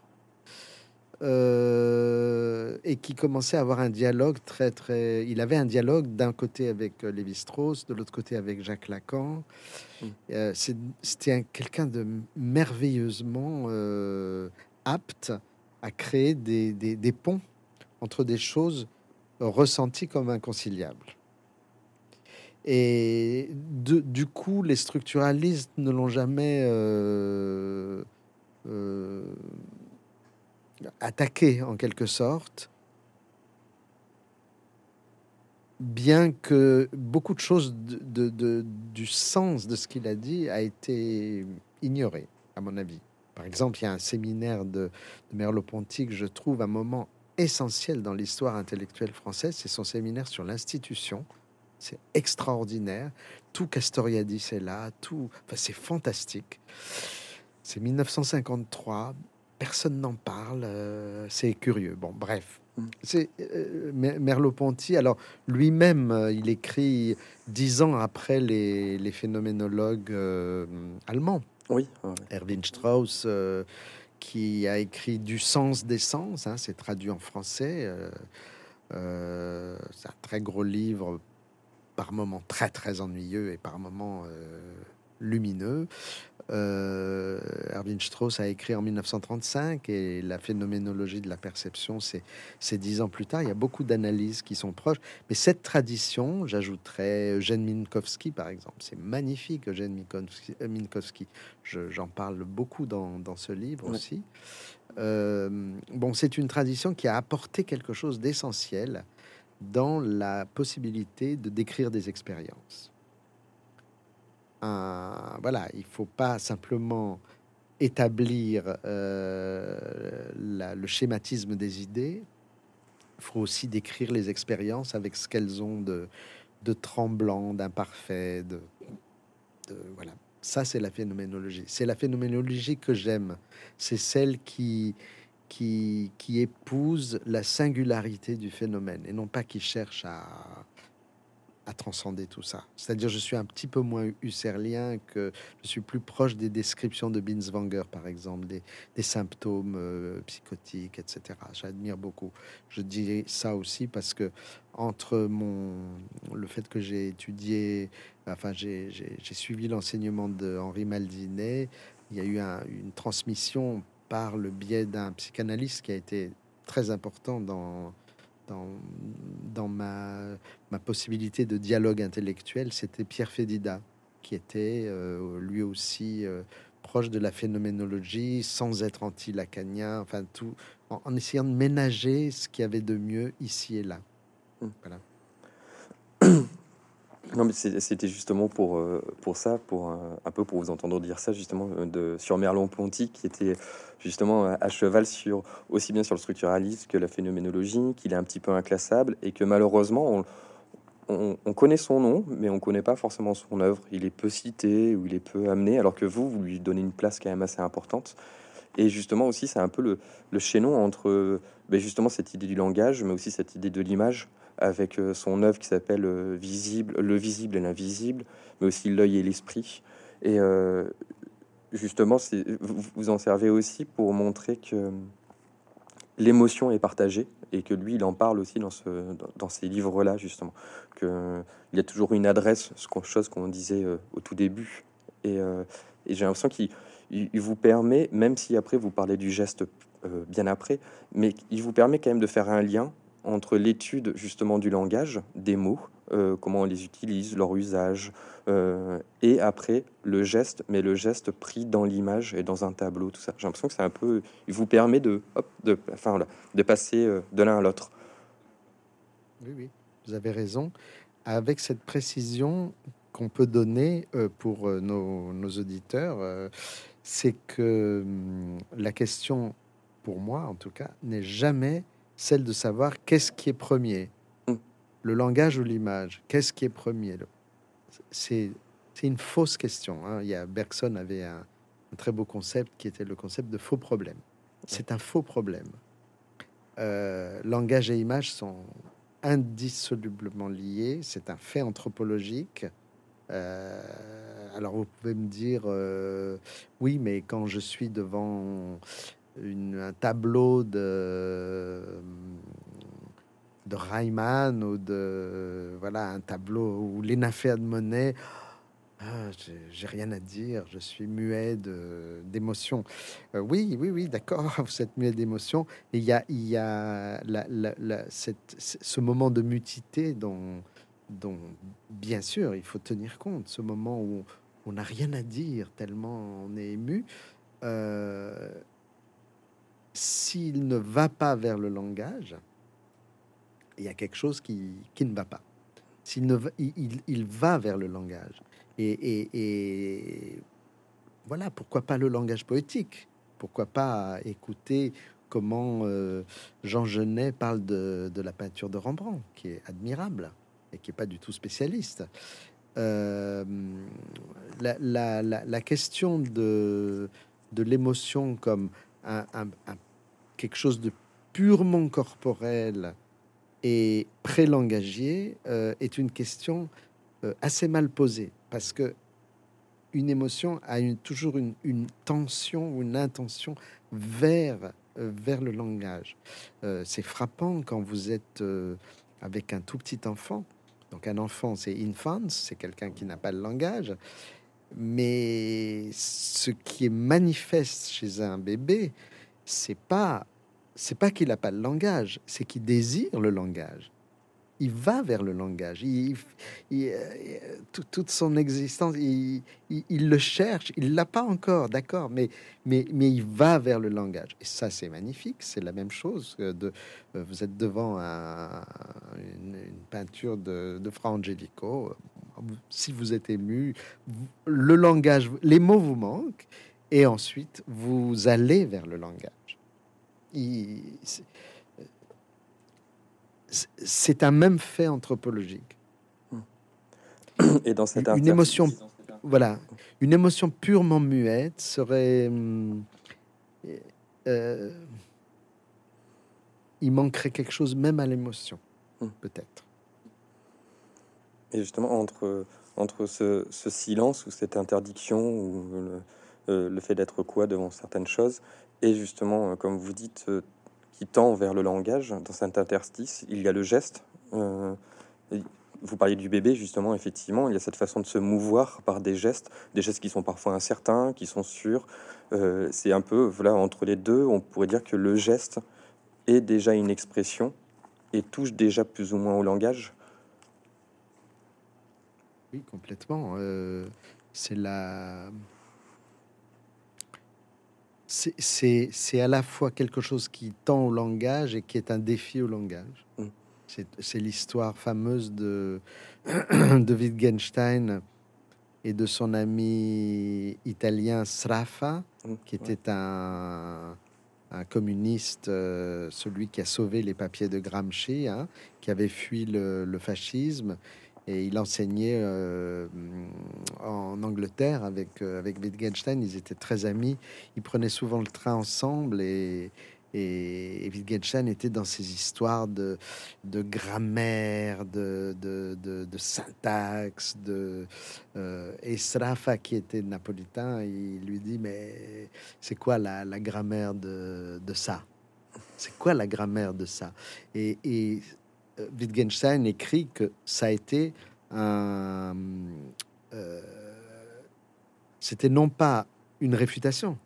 euh, et qui commençait à avoir un dialogue très très. Il avait un dialogue d'un côté avec euh, Lévi-Strauss, de l'autre côté avec Jacques Lacan. Mm. Euh, c'est- C'était un- quelqu'un de merveilleusement euh, apte à créer des, des- des ponts entre des choses ressenties comme inconciliables. Et du coup, les structuralistes ne l'ont jamais euh, euh, attaqué en quelque sorte, bien que beaucoup de choses du sens de ce qu'il a dit a été ignoré, à mon avis. Par exemple, il y a un séminaire de Merleau-Ponty que je trouve un moment essentiel dans l'histoire intellectuelle française, c'est son séminaire sur l'institution. C'est extraordinaire. Tout Castoriadis est là, tout. Enfin, c'est fantastique. C'est 1953. Personne n'en parle. euh, c'est curieux. Bon, bref. Mm. C'est euh, Mer- Merleau-Ponty. Alors, lui-même, euh, il écrit dix ans après les, les phénoménologues euh, allemands. Oui. Erwin Strauss, qui a écrit Du sens des sens, hein, c'est traduit en français. c'est un très gros livre, par moments très très ennuyeux et par moments euh, lumineux. Euh, Erwin Strauss a écrit en 1935 et la phénoménologie de la perception, c'est dix ans plus tard. Il y a beaucoup d'analyses qui sont proches. Mais cette tradition, j'ajouterais Eugène Minkowski, par exemple. C'est magnifique, Eugène Minkowski. euh. Je- J'en parle beaucoup dans, dans ce livre Ouais. aussi. Euh, bon, c'est une tradition qui a apporté quelque chose d'essentiel dans la possibilité de décrire des expériences. Voilà, il faut pas simplement établir euh, le schématisme des idées, il faut aussi décrire les expériences avec ce qu'elles ont de, de tremblant, d'imparfait, de- voilà. Ça, c'est la phénoménologie. C'est la phénoménologie que j'aime. C'est celle qui, qui, épouse la singularité du phénomène et non pas qui cherche à, transcender tout ça. C'est-à-dire, je suis un petit peu moins husserlien que je suis plus proche des descriptions de Binswanger, par exemple, des, symptômes euh, psychotiques, etc. J'admire beaucoup. Je dis ça aussi parce que entre mon le fait que j'ai étudié, enfin j'ai suivi l'enseignement de Henri Maldinet, il y a eu un- une transmission par le biais d'un psychanalyste qui a été très important dans dans, dans ma, ma possibilité de dialogue intellectuel, c'était Pierre Fédida, qui était euh, lui aussi euh, proche de la phénoménologie, sans être anti-lacanien, enfin tout, en, en essayant de ménager ce qu'il y avait de mieux ici et là. Mm. Voilà. Non, mais c'était justement pour, euh, pour ça, pour un, un peu pour vous entendre dire ça, justement, euh, de, sur Merleau-Ponty, qui était justement à, cheval sur aussi bien sur le structuralisme que la phénoménologie, qu'il est un petit peu inclassable et que malheureusement, on, on- on connaît son nom, mais on connaît pas forcément son œuvre. Il est peu cité ou il est peu amené, alors que vous, vous lui donnez une place quand même assez importante. Et justement aussi, c'est un peu le, le chaînon entre euh, ben, justement cette idée du langage, mais aussi cette idée de l'image avec euh, son œuvre qui s'appelle euh, Visible, Le visible et l'invisible, mais aussi l'œil et l'esprit. Et euh, justement, vous en servez aussi pour montrer que l'émotion est partagée et que lui, il en parle aussi dans, ce, dans, dans ces livres-là, justement. Que il y a toujours une adresse, ce qu'on- chose qu'on disait au tout début. Et, j'ai l'impression qu'il il- il vous permet, même si après vous parlez du geste bien après, mais il vous permet quand même de faire un lien entre l'étude justement du langage, des mots, euh, comment on les utilise, leur usage, euh, et après le geste, mais le geste pris dans l'image et dans un tableau, tout ça. J'ai l'impression que c'est un peu, il vous permet de, hop, de, enfin, de passer euh, de l'un à l'autre. Oui, oui, vous avez raison. Avec cette précision qu'on peut donner pour nos, auditeurs, c'est que hum, la question, pour moi en tout cas, n'est jamais celle de savoir qu'est-ce qui est premier, Mm. le langage ou l'image. Qu'est-ce qui est premier? C'est c'est une fausse question. hein. Il y a Bergson avait un, un très beau concept qui était le concept de faux problème. C'est un faux problème. Euh, langage et image sont indissolublement liés. C'est un fait anthropologique. Euh, alors vous pouvez me dire, euh, oui, mais quand je suis devant un tableau de de Reimann ou de voilà un tableau ou l'Énaphère de Monet, ah, j'ai- rien à dire, je suis muet d'émotion. Euh, oui, oui, oui, d'accord, vous êtes muet d'émotion. Il y a, il y a cette- ce moment de mutité dont, dont, bien sûr, il faut tenir compte. Ce moment où on n'a rien à dire tellement on est ému. Euh, S'il ne va pas vers le langage, il y a quelque chose qui, qui ne va pas. S'il ne va, il, il- va vers le langage. Et, et- et voilà, pourquoi pas le langage poétique? Pourquoi pas écouter comment euh, Jean Genet parle de, de la peinture de Rembrandt, qui est admirable. et qui n'est pas du tout spécialiste. Euh, la, la, la, question de, de l'émotion comme quelque chose de purement corporel et pré-langagier euh, est une question euh, assez mal posée parce que une émotion a toujours une, tension ou une intention vers, euh, vers le langage. c'est frappant quand vous êtes avec un tout petit enfant. Donc un enfant, c'est infant, c'est quelqu'un qui n'a pas le langage. Mais ce qui est manifeste chez un bébé, c'est pas c'est pas qu'il n'a pas le langage, c'est qu'il désire le langage. Il va vers le langage. Il, euh, toute son existence, il, le cherche. Il l'a pas encore, d'accord, mais il va vers le langage. Et ça, c'est magnifique. C'est la même chose. De, euh, vous êtes devant une, peinture de, de Fra Angelico. Si vous êtes ému, le langage, les mots vous manquent, et ensuite vous allez vers le langage c'est un même fait anthropologique. Et dans cette une émotion, voilà, une émotion purement muette serait, hum, euh, il manquerait quelque chose même à l'émotion, hum. peut-être. Et justement entre entre ce, silence ou cette interdiction ou le, euh, le fait d'être quoi devant certaines choses et justement, euh, comme vous dites, euh, qui tend vers le langage, dans cet interstice, il y a le geste. Euh, vous parliez du bébé, justement, effectivement, il y a cette façon de se mouvoir par des gestes, des gestes qui sont parfois incertains, qui sont sûrs. c'est un peu, voilà, entre les deux, on pourrait dire que le geste est déjà une expression et touche déjà plus ou moins au langage. Oui, complètement. c'est la c'est à la fois quelque chose qui tend au langage et qui est un défi au langage. Mm. C'est l'histoire fameuse de, de Wittgenstein et de son ami italien Sraffa, mm. qui était un, un communiste, euh, celui qui a sauvé les papiers de Gramsci, hein, qui avait fui le, le fascisme et il enseignait euh, Angleterre avec, euh, avec Wittgenstein. Ils étaient très amis. Ils prenaient souvent le train ensemble et, Wittgenstein était dans ces histoires de, de grammaire, de, de, syntaxe. De, euh, et Srafa, qui était napolitain, il lui dit Mais c'est quoi la, grammaire de, ça? C'est quoi la grammaire de ça? Et, et euh, Wittgenstein écrit que ça a été un. Euh, c'était non pas une réfutation,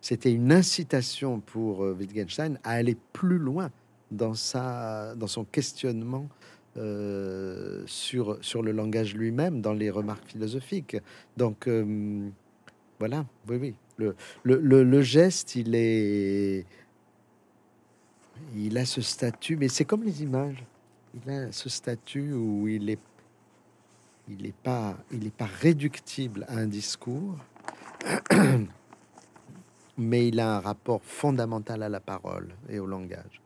c'était une incitation pour euh, Wittgenstein à aller plus loin dans, sa, dans son questionnement sur, sur le langage lui-même, dans les remarques philosophiques. Donc, voilà, oui, oui. Le, le, le, geste, il est. Il a ce statut, mais c'est comme les images il a ce statut où il est, il n'est pas, il est pas réductible à un discours, mais il a un rapport fondamental à la parole et au langage,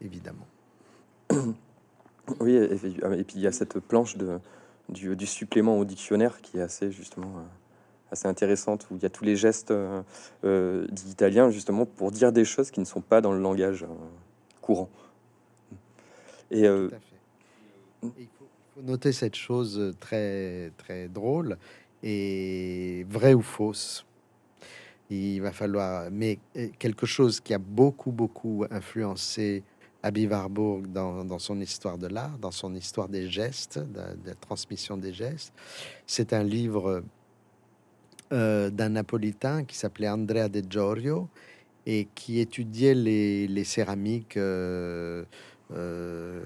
évidemment. Oui, et, puis il y a cette planche de, du, supplément au dictionnaire qui est assez justement euh, assez intéressante où il y a tous les gestes euh, euh d'Italien justement pour dire des choses qui ne sont pas dans le langage euh, courant. Et il noter cette chose très, très drôle et vraie ou fausse. Il va falloir, mais quelque chose qui a beaucoup, beaucoup influencé Abby Warburg dans, dans, son histoire de l'art, dans son histoire des gestes, de, la transmission des gestes. C'est un livre euh, d'un napolitain qui s'appelait Andrea De Giorgio et qui étudiait les, céramiques euh, euh,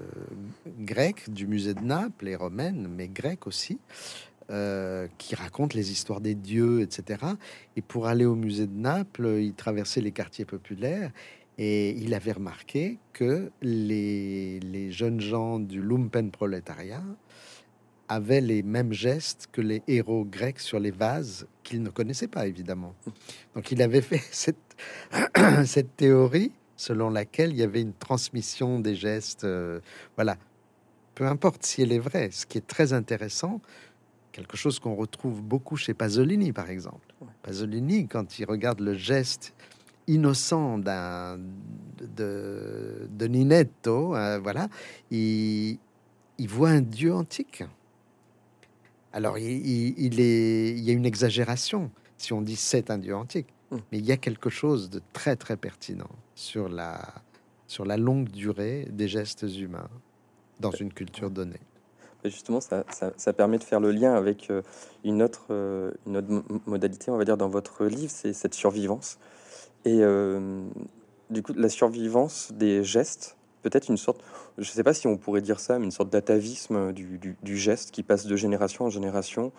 grecque du musée de Naples et romaine, mais grecque aussi, euh, qui raconte les histoires des dieux, etc. Et pour aller au musée de Naples, il traversait les quartiers populaires et il avait remarqué que les, jeunes gens du lumpen prolétariat avaient les mêmes gestes que les héros grecs sur les vases qu'ils ne connaissaient pas, évidemment. Donc il avait fait cette théorie selon laquelle il y avait une transmission des gestes. Euh, voilà. peu importe si elle est vraie. Ce qui est très intéressant, quelque chose qu'on retrouve beaucoup chez Pasolini, par exemple. Pasolini, quand il regarde le geste innocent d'un de, de Ninetto, euh, voilà, il, il voit un dieu antique. Alors, il, il, est, il y a une exagération si on dit c'est un dieu antique. Mais il y a quelque chose de très très pertinent sur la, sur la longue durée des gestes humains dans une culture donnée. Justement, ça, ça, permet de faire le lien avec euh, une autre, euh, une autre modalité, on va dire, dans votre livre, c'est cette survivance. Et euh, du coup, la survivance des gestes, peut-être une sorte, je ne sais pas si on pourrait dire ça, mais une sorte d'atavisme du, du, geste qui passe de génération en génération,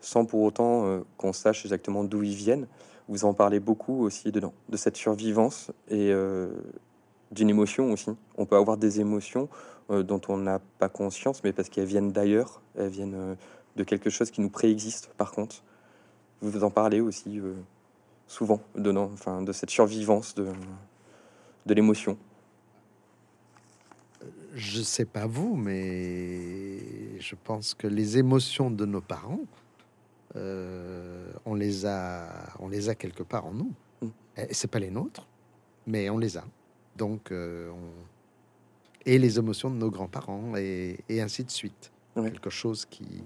sans pour autant qu'on sache exactement d'où ils viennent. Vous en parlez beaucoup aussi dedans, de cette survivance et d'une émotion aussi. On peut avoir des émotions euh, dont on n'a pas conscience, mais parce qu'elles viennent d'ailleurs, elles viennent euh, de quelque chose qui nous préexiste par contre. Vous en parlez aussi euh, souvent, de, enfin, de cette survivance de, de l'émotion. Je sais pas vous, mais je pense que les émotions de nos parents, on les a, on les a quelque part en nous. Mm. C'est pas les nôtres, mais on les a. Donc, on, et les émotions de nos grands-parents et, ainsi de suite. Quelque chose qui...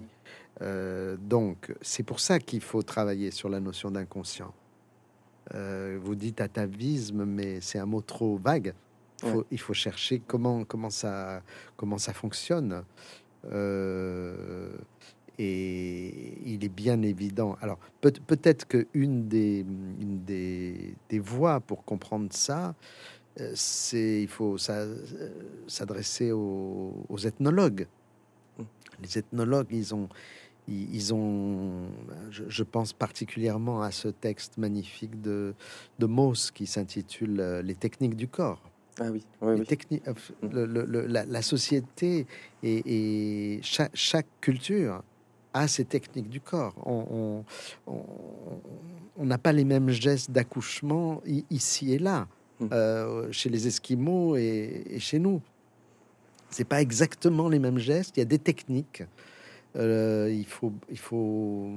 Euh, donc, c'est pour ça qu'il faut travailler sur la notion d'inconscient. Euh, vous dites atavisme, mais c'est un mot trop vague. Il faut, chercher comment, comment, ça, comment ça fonctionne. Euh, et il est bien évident. Alors, peut, peut-être qu'une des, une des, des voies pour comprendre ça, euh, c'est il faut euh, s'adresser aux, ethnologues. Mmh. Les ethnologues, ils ont, ils, ont, je, pense particulièrement à ce texte magnifique de, de Mauss qui s'intitule euh, Les techniques du corps. Ah oui, la, société et, chaque, culture a ses techniques du corps. On n'a pas les mêmes gestes d'accouchement ici et là. Mmh. Euh, chez les Esquimaux et, chez nous. C'est pas exactement les mêmes gestes. Il y a des techniques. Euh, il faut, il faut.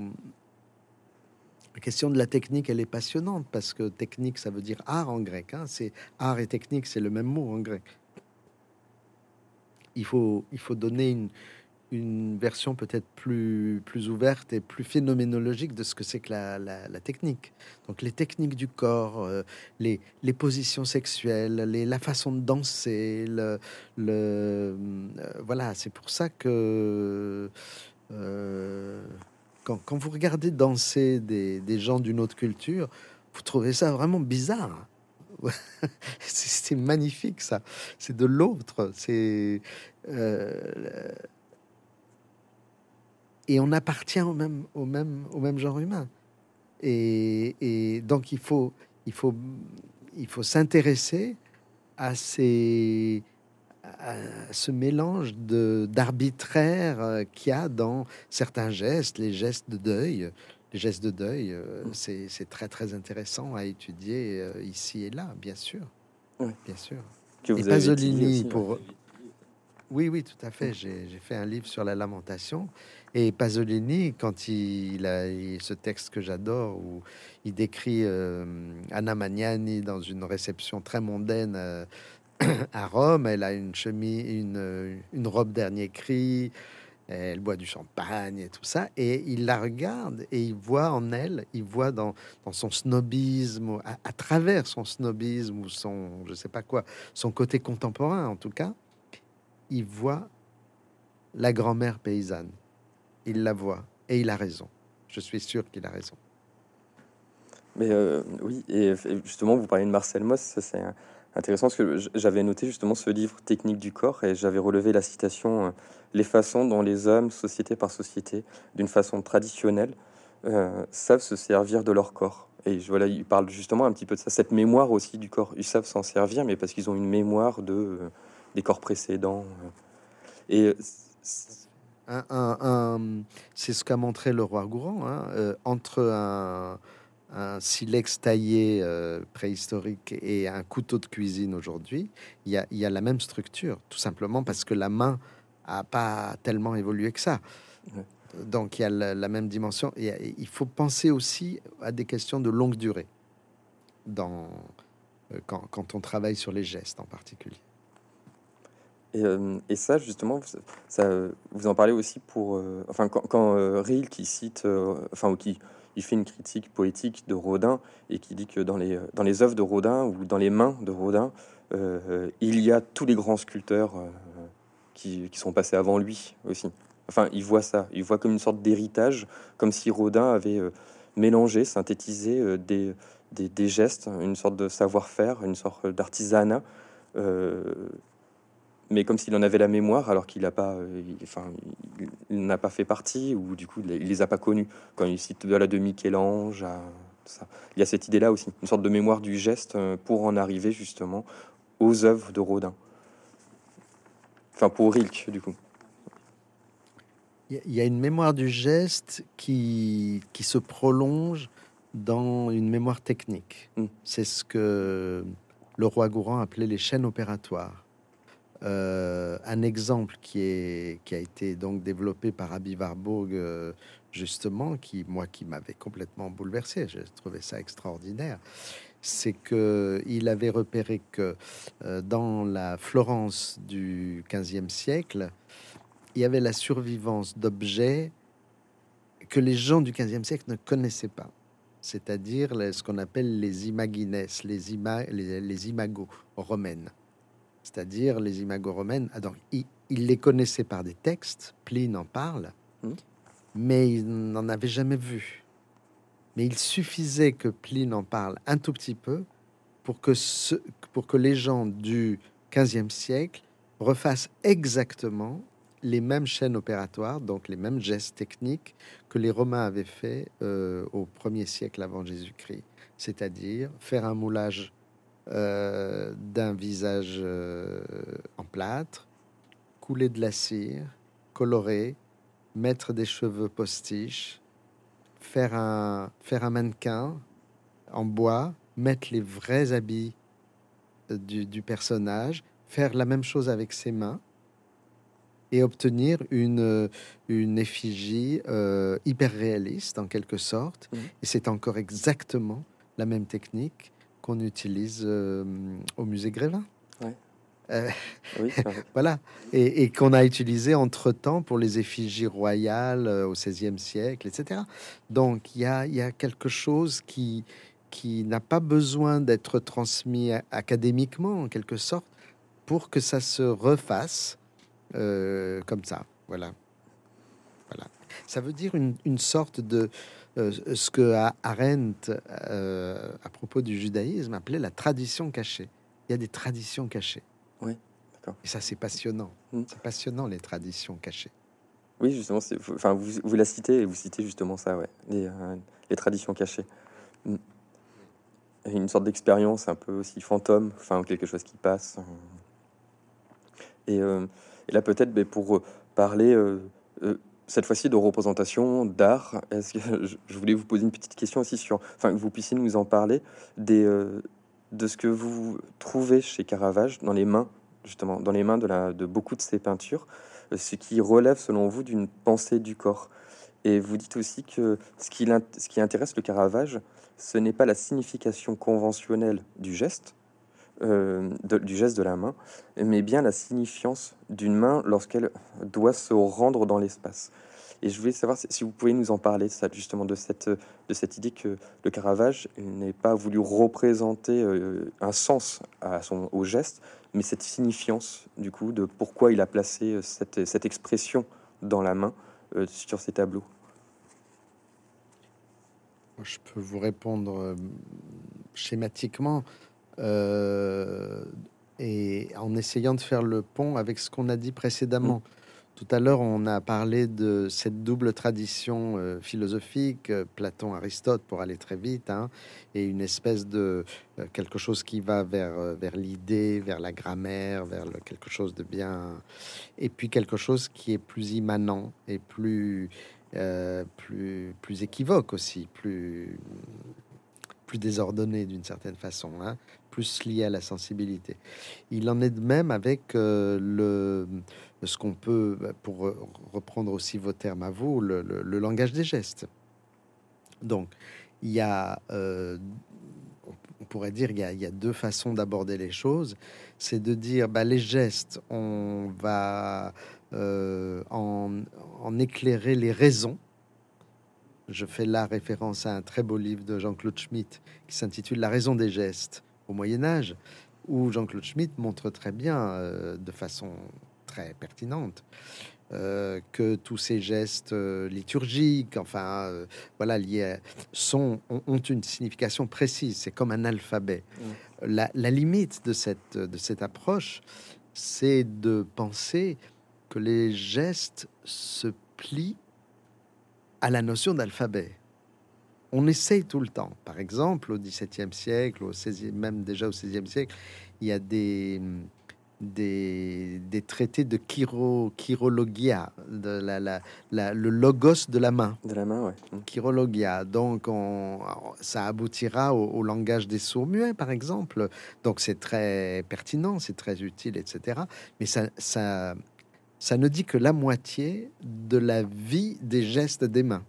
La question de la technique, elle est passionnante parce que technique, ça veut dire art en grec. Hein. C'est art et technique, c'est le même mot en grec. Il faut, il faut donner une, une version peut-être plus, plus ouverte et plus phénoménologique de ce que c'est que la, technique. Donc les techniques du corps, euh, les, les, positions sexuelles, les, la façon de danser, le, le euh, voilà, c'est pour ça que euh, quand, quand, vous regardez danser des, des gens d'une autre culture, vous trouvez ça vraiment bizarre. c'est magnifique ça, c'est de l'autre, c'est et on appartient au même, au même, au même genre humain. Et, donc il faut, il faut, il faut s'intéresser à ces à ce mélange de d'arbitraire euh, qu'il y a dans certains gestes, les gestes de deuil. Les gestes de deuil, euh, mm. c'est très très intéressant à étudier euh, ici et là, bien sûr. Bien sûr. Que vous et Pasolini, pour, oui, oui, tout à fait. J'ai fait un livre sur la lamentation. Et Pasolini, quand il, a ce texte que j'adore, où il décrit euh, Anna Magnani dans une réception très mondaine euh, à Rome, elle a une chemise, une, une, robe dernier cri, elle boit du champagne et tout ça, et il la regarde et il voit en elle, il voit dans, dans son snobisme, à, à, travers son snobisme ou son, je sais pas quoi, son côté contemporain en tout cas, il voit la grand-mère paysanne. Il la voit et il a raison. Je suis sûr qu'il a raison. Mais euh, oui, et justement, vous parlez de Marcel Moss, c'est intéressant parce que j'avais noté justement ce livre Technique du corps et j'avais relevé la citation euh, Les façons dont les hommes, société par société, d'une façon traditionnelle, euh, savent se servir de leur corps. Et voilà, il parle justement un petit peu de ça, cette mémoire aussi du corps. Ils savent s'en servir, mais parce qu'ils ont une mémoire de des corps précédents. Et c'est ce qu'a montré le roi Gourand hein, euh, entre un, silex taillé euh, préhistorique et un couteau de cuisine aujourd'hui. Il y, a, la même structure, tout simplement parce que la main a pas tellement évolué que ça. Donc il y a la, même dimension. Et il faut penser aussi à des questions de longue durée dans, euh, quand, on travaille sur les gestes en particulier. Et, euh, ça, justement, vous en parlez aussi pour, euh, enfin, quand, quand Riel qui cite, enfin, ou qui il fait une critique poétique de Rodin et qui dit que dans les dans les œuvres de Rodin ou dans les mains de Rodin, il y a tous les grands sculpteurs qui, qui, sont passés avant lui aussi. Enfin, il voit ça, il voit comme une sorte d'héritage, comme si Rodin avait mélangé, synthétisé des des, gestes, une sorte de savoir-faire, une sorte d'artisanat, euh, mais comme s'il en avait la mémoire alors qu'il n'a pas, euh, enfin, il, n'a pas fait partie ou du coup il, les a pas connus. Quand il cite de la de Michel-Ange, ça, il y a cette idée-là aussi, une sorte de mémoire du geste euh, pour en arriver justement aux œuvres de Rodin. Enfin, pour Rilke, du coup. Il y a une mémoire du geste qui, qui se prolonge dans une mémoire technique. Mm. C'est ce que le roi Gourand appelait les chaînes opératoires. Euh, un exemple qui, a été donc développé par Abby Warburg, euh, justement, qui, moi, qui m'avait complètement bouleversé, j'ai trouvé ça extraordinaire, c'est que il avait repéré que euh, dans la Florence du 15e siècle, il y avait la survivance d'objets que les gens du 15e siècle ne connaissaient pas c'est-à-dire ce qu'on appelle les imagines, les, ima, les, imagos romaines. C'est-à-dire les imagos romaines. Ah, donc, il, les connaissait par des textes, Pline en parle, mmh. mais il n'en avait jamais vu. Mais il suffisait que Pline en parle un tout petit peu pour que, ce, pour que les gens du 15e siècle refassent exactement les mêmes chaînes opératoires, donc les mêmes gestes techniques que les Romains avaient fait euh, au premier siècle avant Jésus-Christ, c'est-à-dire faire un moulage euh, d'un visage euh, en plâtre, couler de la cire, colorer, mettre des cheveux postiches, faire un, faire un mannequin en bois, mettre les vrais habits du, du personnage, faire la même chose avec ses mains et obtenir une, euh, une effigie euh, hyper réaliste en quelque sorte. Mmh. Et c'est encore exactement la même technique qu'on utilise euh, au musée Grévin. voilà, et, qu'on a utilisé entre-temps pour les effigies royales au XVIe siècle, etc. Donc il y a, y a, quelque chose qui, qui n'a pas besoin d'être transmis académiquement, en quelque sorte, pour que ça se refasse euh, comme ça. Voilà. Voilà. Ça veut dire une, une sorte de euh, ce que Arendt, euh, à propos du judaïsme, appelait la tradition cachée. Il y a des traditions cachées. Oui, d'accord. Et ça, c'est passionnant. Mm. C'est passionnant, les traditions cachées. Oui, justement, enfin, vous, vous, la citez et vous citez justement ça, ouais, les, les traditions cachées. Mm. Une sorte d'expérience un peu aussi fantôme, enfin, quelque chose qui passe. Et et là, peut-être ben, pour euh, parler euh, euh, cette fois-ci de représentation, d'art, est-ce que je voulais vous poser une petite question aussi sur, enfin, que vous puissiez nous en parler des, de ce que vous trouvez chez Caravage dans les mains, justement, dans les mains de, la, de beaucoup de ses peintures, ce qui relève selon vous d'une pensée du corps. Et vous dites aussi que ce qui, ce qui intéresse le Caravage, ce n'est pas la signification conventionnelle du geste, euh, du geste de la main, mais bien la signifiance d'une main lorsqu'elle doit se rendre dans l'espace. Et je voulais savoir si vous pouvez nous en parler, justement, de cette, de cette idée que le Caravage n'est pas voulu représenter euh, un sens à son, au geste, mais cette signifiance, du coup, de pourquoi il a placé euh, cette, cette expression dans la main sur ses tableaux. Je peux vous répondre schématiquement. Euh, et en essayant de faire le pont avec ce qu'on a dit précédemment. Mm. Tout à l'heure, on a parlé de cette double tradition euh, philosophique, euh, Platon-Aristote pour aller très vite, hein, et une espèce de quelque chose qui va vers, vers l'idée, vers la grammaire, vers le, quelque chose de bien, et puis quelque chose qui est plus immanent et plus, plus, plus équivoque aussi, plus, plus désordonné d'une certaine façon, hein, plus lié à la sensibilité. Il en est de même avec euh, le, ce qu'on peut, bah, pour reprendre aussi vos termes à vous, le, langage des gestes. Donc, il y a, euh, on pourrait dire, il y a, deux façons d'aborder les choses. C'est de dire, bah, les gestes, on va euh, en éclairer les raisons je fais là référence à un très beau livre de Jean-Claude Schmitt qui s'intitule La raison des gestes au Moyen Âge, où Jean-Claude Schmitt montre très bien, euh, de façon très pertinente, euh, que tous ces gestes euh, liturgiques, enfin, voilà, liés, sont, ont, une signification précise. C'est comme un alphabet. Mmh. La, la, limite de cette, de cette approche, c'est de penser que les gestes se plient à la notion d'alphabet on essaye tout le temps. Par exemple, au XVIIe siècle, au 16 même déjà au XVIe siècle, il y a des, des, traités de chiro, chirologia, de la, la, le logos de la main. De la main, ouais. Mmh. Chirologia. Donc, on, ça aboutira au, langage des sourds muets, par exemple. Donc, c'est très pertinent, c'est très utile, etc. Mais ça, ça, ça ne dit que la moitié de la vie des gestes des mains.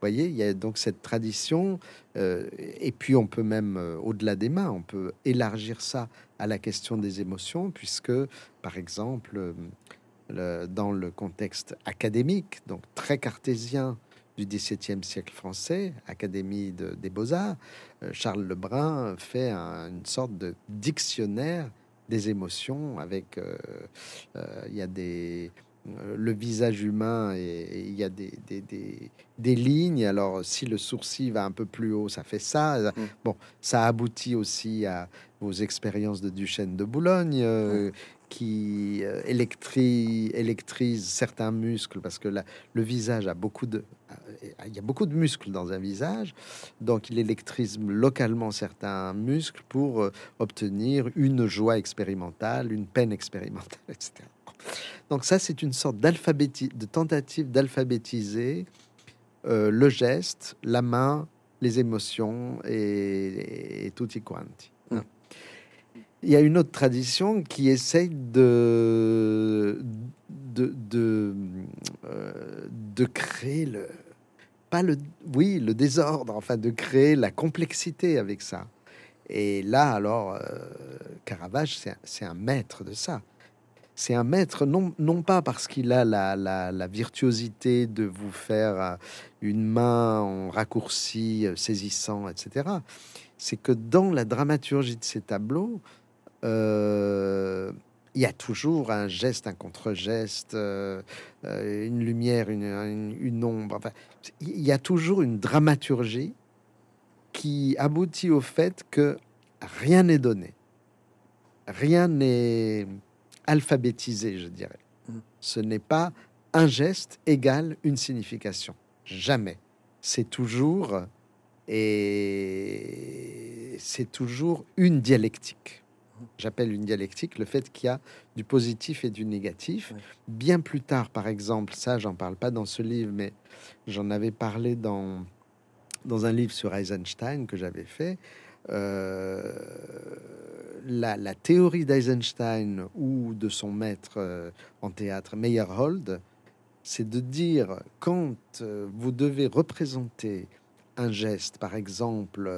Voyez, il y a donc cette tradition, euh, et puis on peut même, euh, au-delà des mains, on peut élargir ça à la question des émotions, puisque, par exemple, euh, dans le contexte académique, donc très cartésien du XVIIe siècle français, Académie des Beaux-Arts, Charles Lebrun fait une sorte de dictionnaire des émotions avec, il y a des euh, le visage humain et il y a des, des, lignes. Alors, si le sourcil va un peu plus haut, ça fait ça. Mm. Bon, ça aboutit aussi à vos expériences de Duchesne de Boulogne euh, qui euh, électrise certains muscles parce que le visage a beaucoup de. Il y a beaucoup de muscles dans un visage, donc il électrise localement certains muscles pour obtenir une joie expérimentale, une peine expérimentale, etc. Donc ça, c'est une sorte de tentative d'alphabétiser euh, le geste, la main, les émotions et, tout tutti quanti. Il y a une autre tradition qui essaye de de, euh, de créer le pas le oui le désordre, enfin de créer la complexité avec ça. Et là, alors, euh, Caravage, c'est un maître de ça c'est un maître, non, non pas parce qu'il a la, la, virtuosité de vous faire euh, une main en raccourci saisissant, etc. C'est que dans la dramaturgie de ces tableaux, il y a toujours un geste, un contre-geste, une lumière, une, une, ombre. Enfin, il y a toujours une dramaturgie qui aboutit au fait que rien n'est donné. Rien n'est alphabétisé, je dirais. Mm. Ce n'est pas un geste égal une signification. Jamais. C'est toujours et c'est toujours une dialectique. J'appelle une dialectique le fait qu'il y a du positif et du négatif. Bien plus tard, par exemple, ça, j'en parle pas dans ce livre, mais j'en avais parlé dans dans un livre sur Eisenstein que j'avais fait. Euh, la, théorie d'Eisenstein ou de son maître euh, en théâtre, Meyerhold, c'est de dire quand euh, vous devez représenter un geste, par exemple,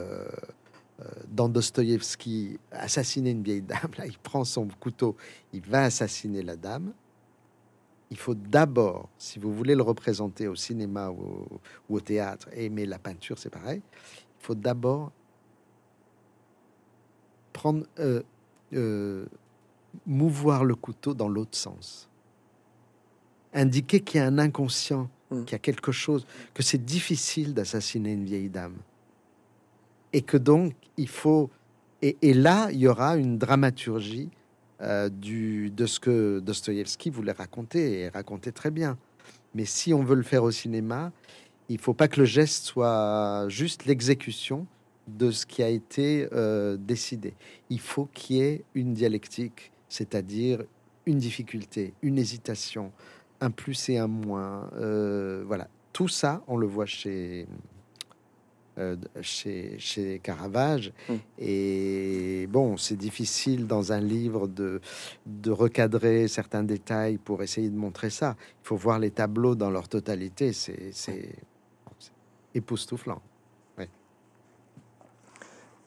dans Dostoïevski, assassiner une vieille dame, là, il prend son couteau, il va assassiner la dame. Il faut d'abord, si vous voulez le représenter au cinéma ou au, théâtre, aimer la peinture, c'est pareil, il faut d'abord prendre, euh, euh, mouvoir le couteau dans l'autre sens. Indiquer qu'il y a un inconscient, mm. qu'il y a quelque chose, que c'est difficile d'assassiner une vieille dame. Et que donc, il faut. Et, là, il y aura une dramaturgie euh, du, de ce que Dostoïevski voulait raconter, et raconter très bien. Mais si on veut le faire au cinéma, il faut pas que le geste soit juste l'exécution, de ce qui a été euh, décidé. Il faut qu'il y ait une dialectique, c'est-à-dire une difficulté, une hésitation, un plus et un moins. Euh, voilà, tout ça, on le voit chez euh, chez, chez Caravage. Mm. Et bon, c'est difficile dans un livre de, de recadrer certains détails pour essayer de montrer ça. Il faut voir les tableaux dans leur totalité. C'est époustouflant.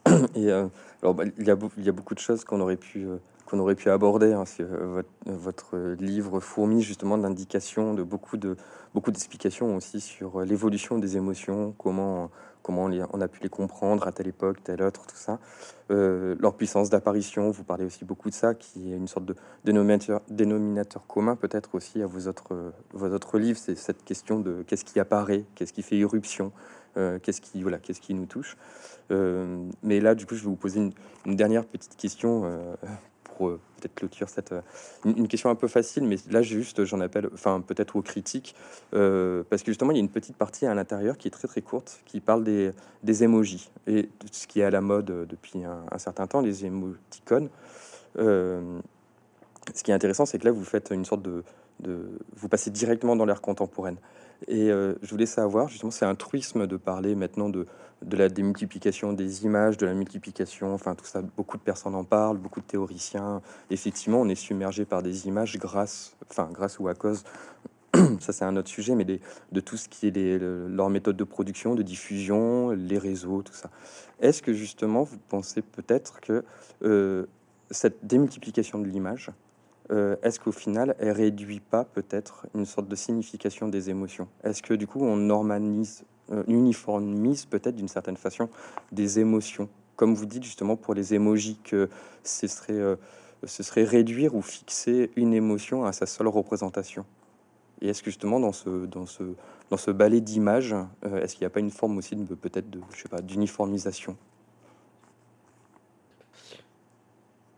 Et euh, alors, bah, il, y a, il y a beaucoup de choses qu'on aurait pu, euh, qu'on aurait pu aborder. hein, si, votre, votre livre fourmille justement d'indications, de beaucoup de beaucoup d'explications aussi sur l'évolution des émotions, comment comment on, a pu les comprendre à telle époque, telle autre, tout ça. Euh, leur puissance d'apparition, vous parlez aussi beaucoup de ça, qui est une sorte de dénominateur, commun peut-être aussi à vos autres, vos autres livres, c'est cette question de qu'est-ce qui apparaît, qu'est-ce qui fait irruption, euh, qu'est-ce qui, voilà, qui nous touche. Euh, mais là, du coup, je vais vous poser une, dernière petite question pour euh, peut-être clôturer cette. euh, une, question un peu facile, mais là, juste, j'en appelle, enfin, peut-être aux critiques, euh, parce que justement, il y a une petite partie à l'intérieur qui est très très courte, qui parle des, des emojis et ce qui est à la mode depuis un, certain temps, les émoticônes. Ce qui est intéressant, c'est que là, vous faites une sorte de, de vous passez directement dans l'ère contemporaine. Et euh, je voulais savoir, justement, c'est un truisme de parler maintenant de, de la démultiplication des images, de la multiplication, enfin tout ça, beaucoup de personnes en parlent, beaucoup de théoriciens. Effectivement, on est submergé par des images grâce, enfin grâce ou à cause, ça c'est un autre sujet, mais de tout ce qui est les, le- leur méthode de production, de diffusion, les réseaux, tout ça. Est-ce que justement, vous pensez peut-être que euh, cette démultiplication de l'image, euh, est-ce qu'au final, elle réduit pas peut-être une sorte de signification des émotions? Est-ce que du coup, on normalise, euh, uniformise peut-être d'une certaine façon des émotions? Comme vous dites justement pour les émojis, que ce serait, euh, ce serait réduire ou fixer une émotion à sa seule représentation? Et est-ce que justement dans ce, dans ce, dans ce ballet d'images, est-ce qu'il n'y a pas une forme aussi peut-être de, d'uniformisation?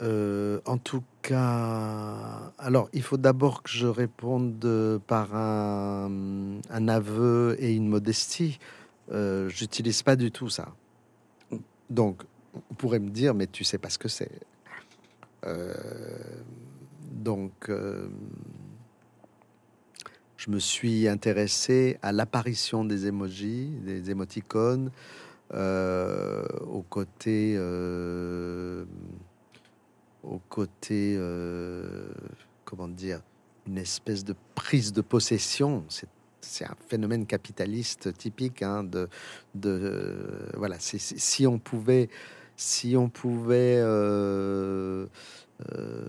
Euh, en tout cas, alors il faut d'abord que je réponde euh, par un, aveu et une modestie. Euh, J'utilise pas du tout ça. Donc, on pourrait me dire, mais tu sais pas ce que c'est. Donc, je me suis intéressé à l'apparition des emojis, des émoticônes, au côté, au côté, euh, comment dire, une espèce de prise de possession. C'est un phénomène capitaliste typique hein, de voilà. si on pouvait, si on pouvait euh, euh,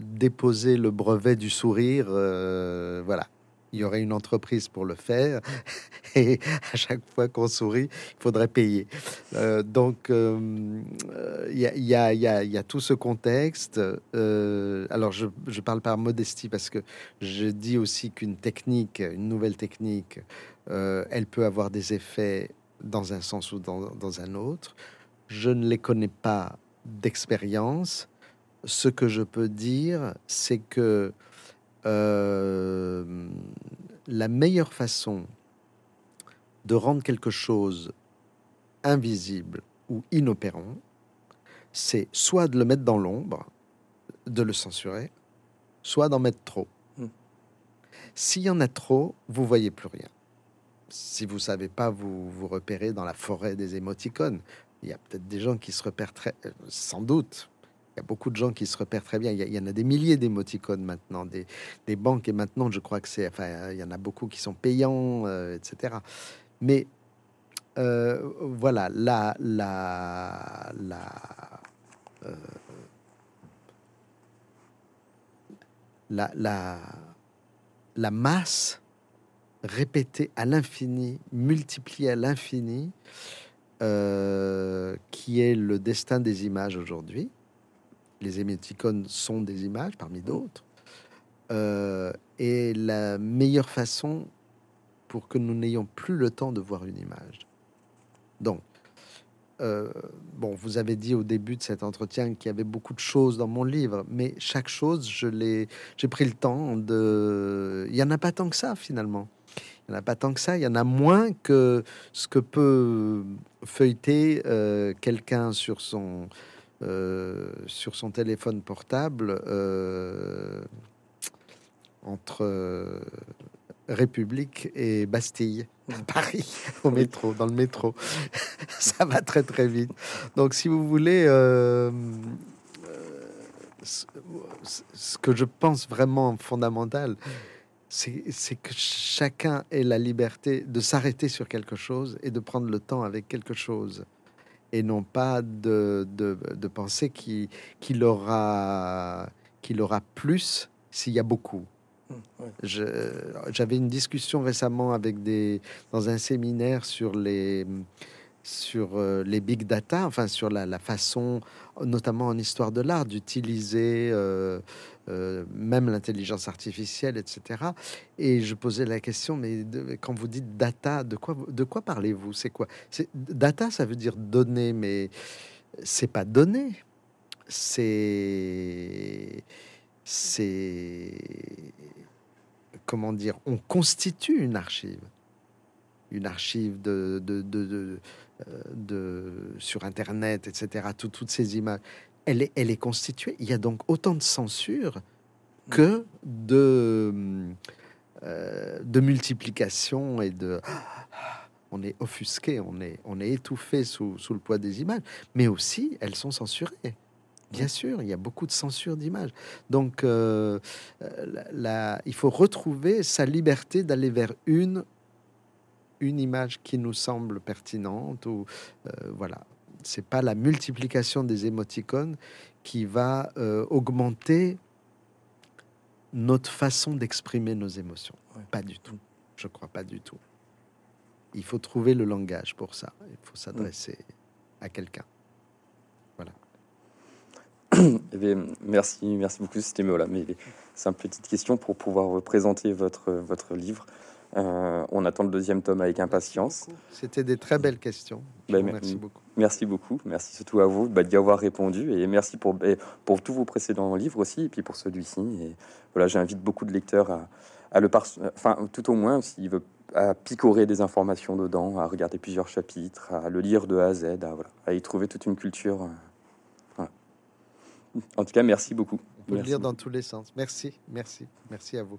déposer le brevet du sourire, euh, voilà, il y aurait une entreprise pour le faire. Et à chaque fois qu'on sourit, il faudrait payer. Donc, il y, a, tout ce contexte. Euh, alors, je, parle par modestie parce que je dis aussi qu'une technique, une nouvelle technique, euh, elle peut avoir des effets dans un sens ou dans un autre. Je ne les connais pas d'expérience. Ce que je peux dire, c'est que euh, la meilleure façon de rendre quelque chose invisible ou inopérant, c'est soit de le mettre dans l'ombre, de le censurer, soit d'en mettre trop. Hmm. S'il y en a trop, vous voyez plus rien. Si vous savez pas vous vous repérer dans la forêt des émoticônes, il y a peut-être des gens qui se repèrent très, euh, sans doute. Il y a beaucoup de gens qui se repèrent très bien. Il y, en a des milliers d'émoticônes maintenant, des, banques et maintenant, je crois que c'est, enfin, il y en a beaucoup qui sont payants, euh, etc. Mais euh, voilà, la, la, la, euh, la, la, la masse répétée à l'infini, multipliée à l'infini, qui est le destin des images aujourd'hui. Les émoticônes sont des images parmi d'autres. Euh, et la meilleure façon pour que nous n'ayons plus le temps de voir une image. Donc, euh, bon, vous avez dit au début de cet entretien qu'il y avait beaucoup de choses dans mon livre, mais chaque chose, je l'ai, j'ai pris le temps de. Il y en a pas tant que ça finalement. Il n'y en a pas tant que ça. Il y en a moins que ce que peut feuilleter euh, quelqu'un sur son sur son téléphone portable euh, entre euh, République et Bastille. à Paris, au métro, dans le métro. Ça va très très vite. Donc, si vous voulez, euh, euh, ce, que je pense vraiment fondamental, c'est que chacun ait la liberté de s'arrêter sur quelque chose et de prendre le temps avec quelque chose. Et non pas de, de, de penser qu'il qu'il aura, qu'il aura plus s'il y a beaucoup. Je- J'avais une discussion récemment avec des dans un séminaire sur les sur euh, les big data, enfin sur la, façon, notamment en histoire de l'art, d'utiliser euh, euh, même l'intelligence artificielle, etc. Et je posais la question, mais quand vous dites data, de quoi de quoi parlez-vous? C'est quoi? Data, ça veut dire données, mais c'est pas données, c'est comment dire, on constitue une archive, une archive de, de- euh, de- sur Internet, etc. tout- toutes ces images, elle est, elle est constituée. Il y a donc autant de censure que de, euh, de multiplication et de on est offusqué, on est, on est étouffé sous, sous le poids des images, mais aussi elles sont censurées. Bien sûr, il y a beaucoup de censure d'images. Donc, euh, euh, la- la- il faut retrouver sa liberté d'aller vers une, une image qui nous semble pertinente. Ou euh, voilà, c'est pas la multiplication des émoticônes qui va euh, augmenter notre façon d'exprimer nos émotions. Ouais. Pas du tout. Je crois pas du tout. Il faut trouver le langage pour ça. Il faut s'adresser à quelqu'un. Eh bien, merci, merci beaucoup, c'était là. Mais simple petite question pour pouvoir présenter votre, votre livre. Euh, on attend le deuxième tome avec impatience. C'était des très belles questions. Ben, remercie beaucoup. Merci beaucoup, merci surtout à vous bah, d'y avoir répondu et merci pour, et pour tous vos précédents livres aussi et puis pour celui-ci. Et voilà, j'invite beaucoup de lecteurs à, à le par, enfin tout au moins s'il veut à picorer des informations dedans, à regarder plusieurs chapitres, à le lire de A à Z, à, voilà, à y trouver toute une culture. euh, voilà. En tout cas, merci beaucoup. On peut le Merci lire dans tous les sens. Merci, merci, merci à vous.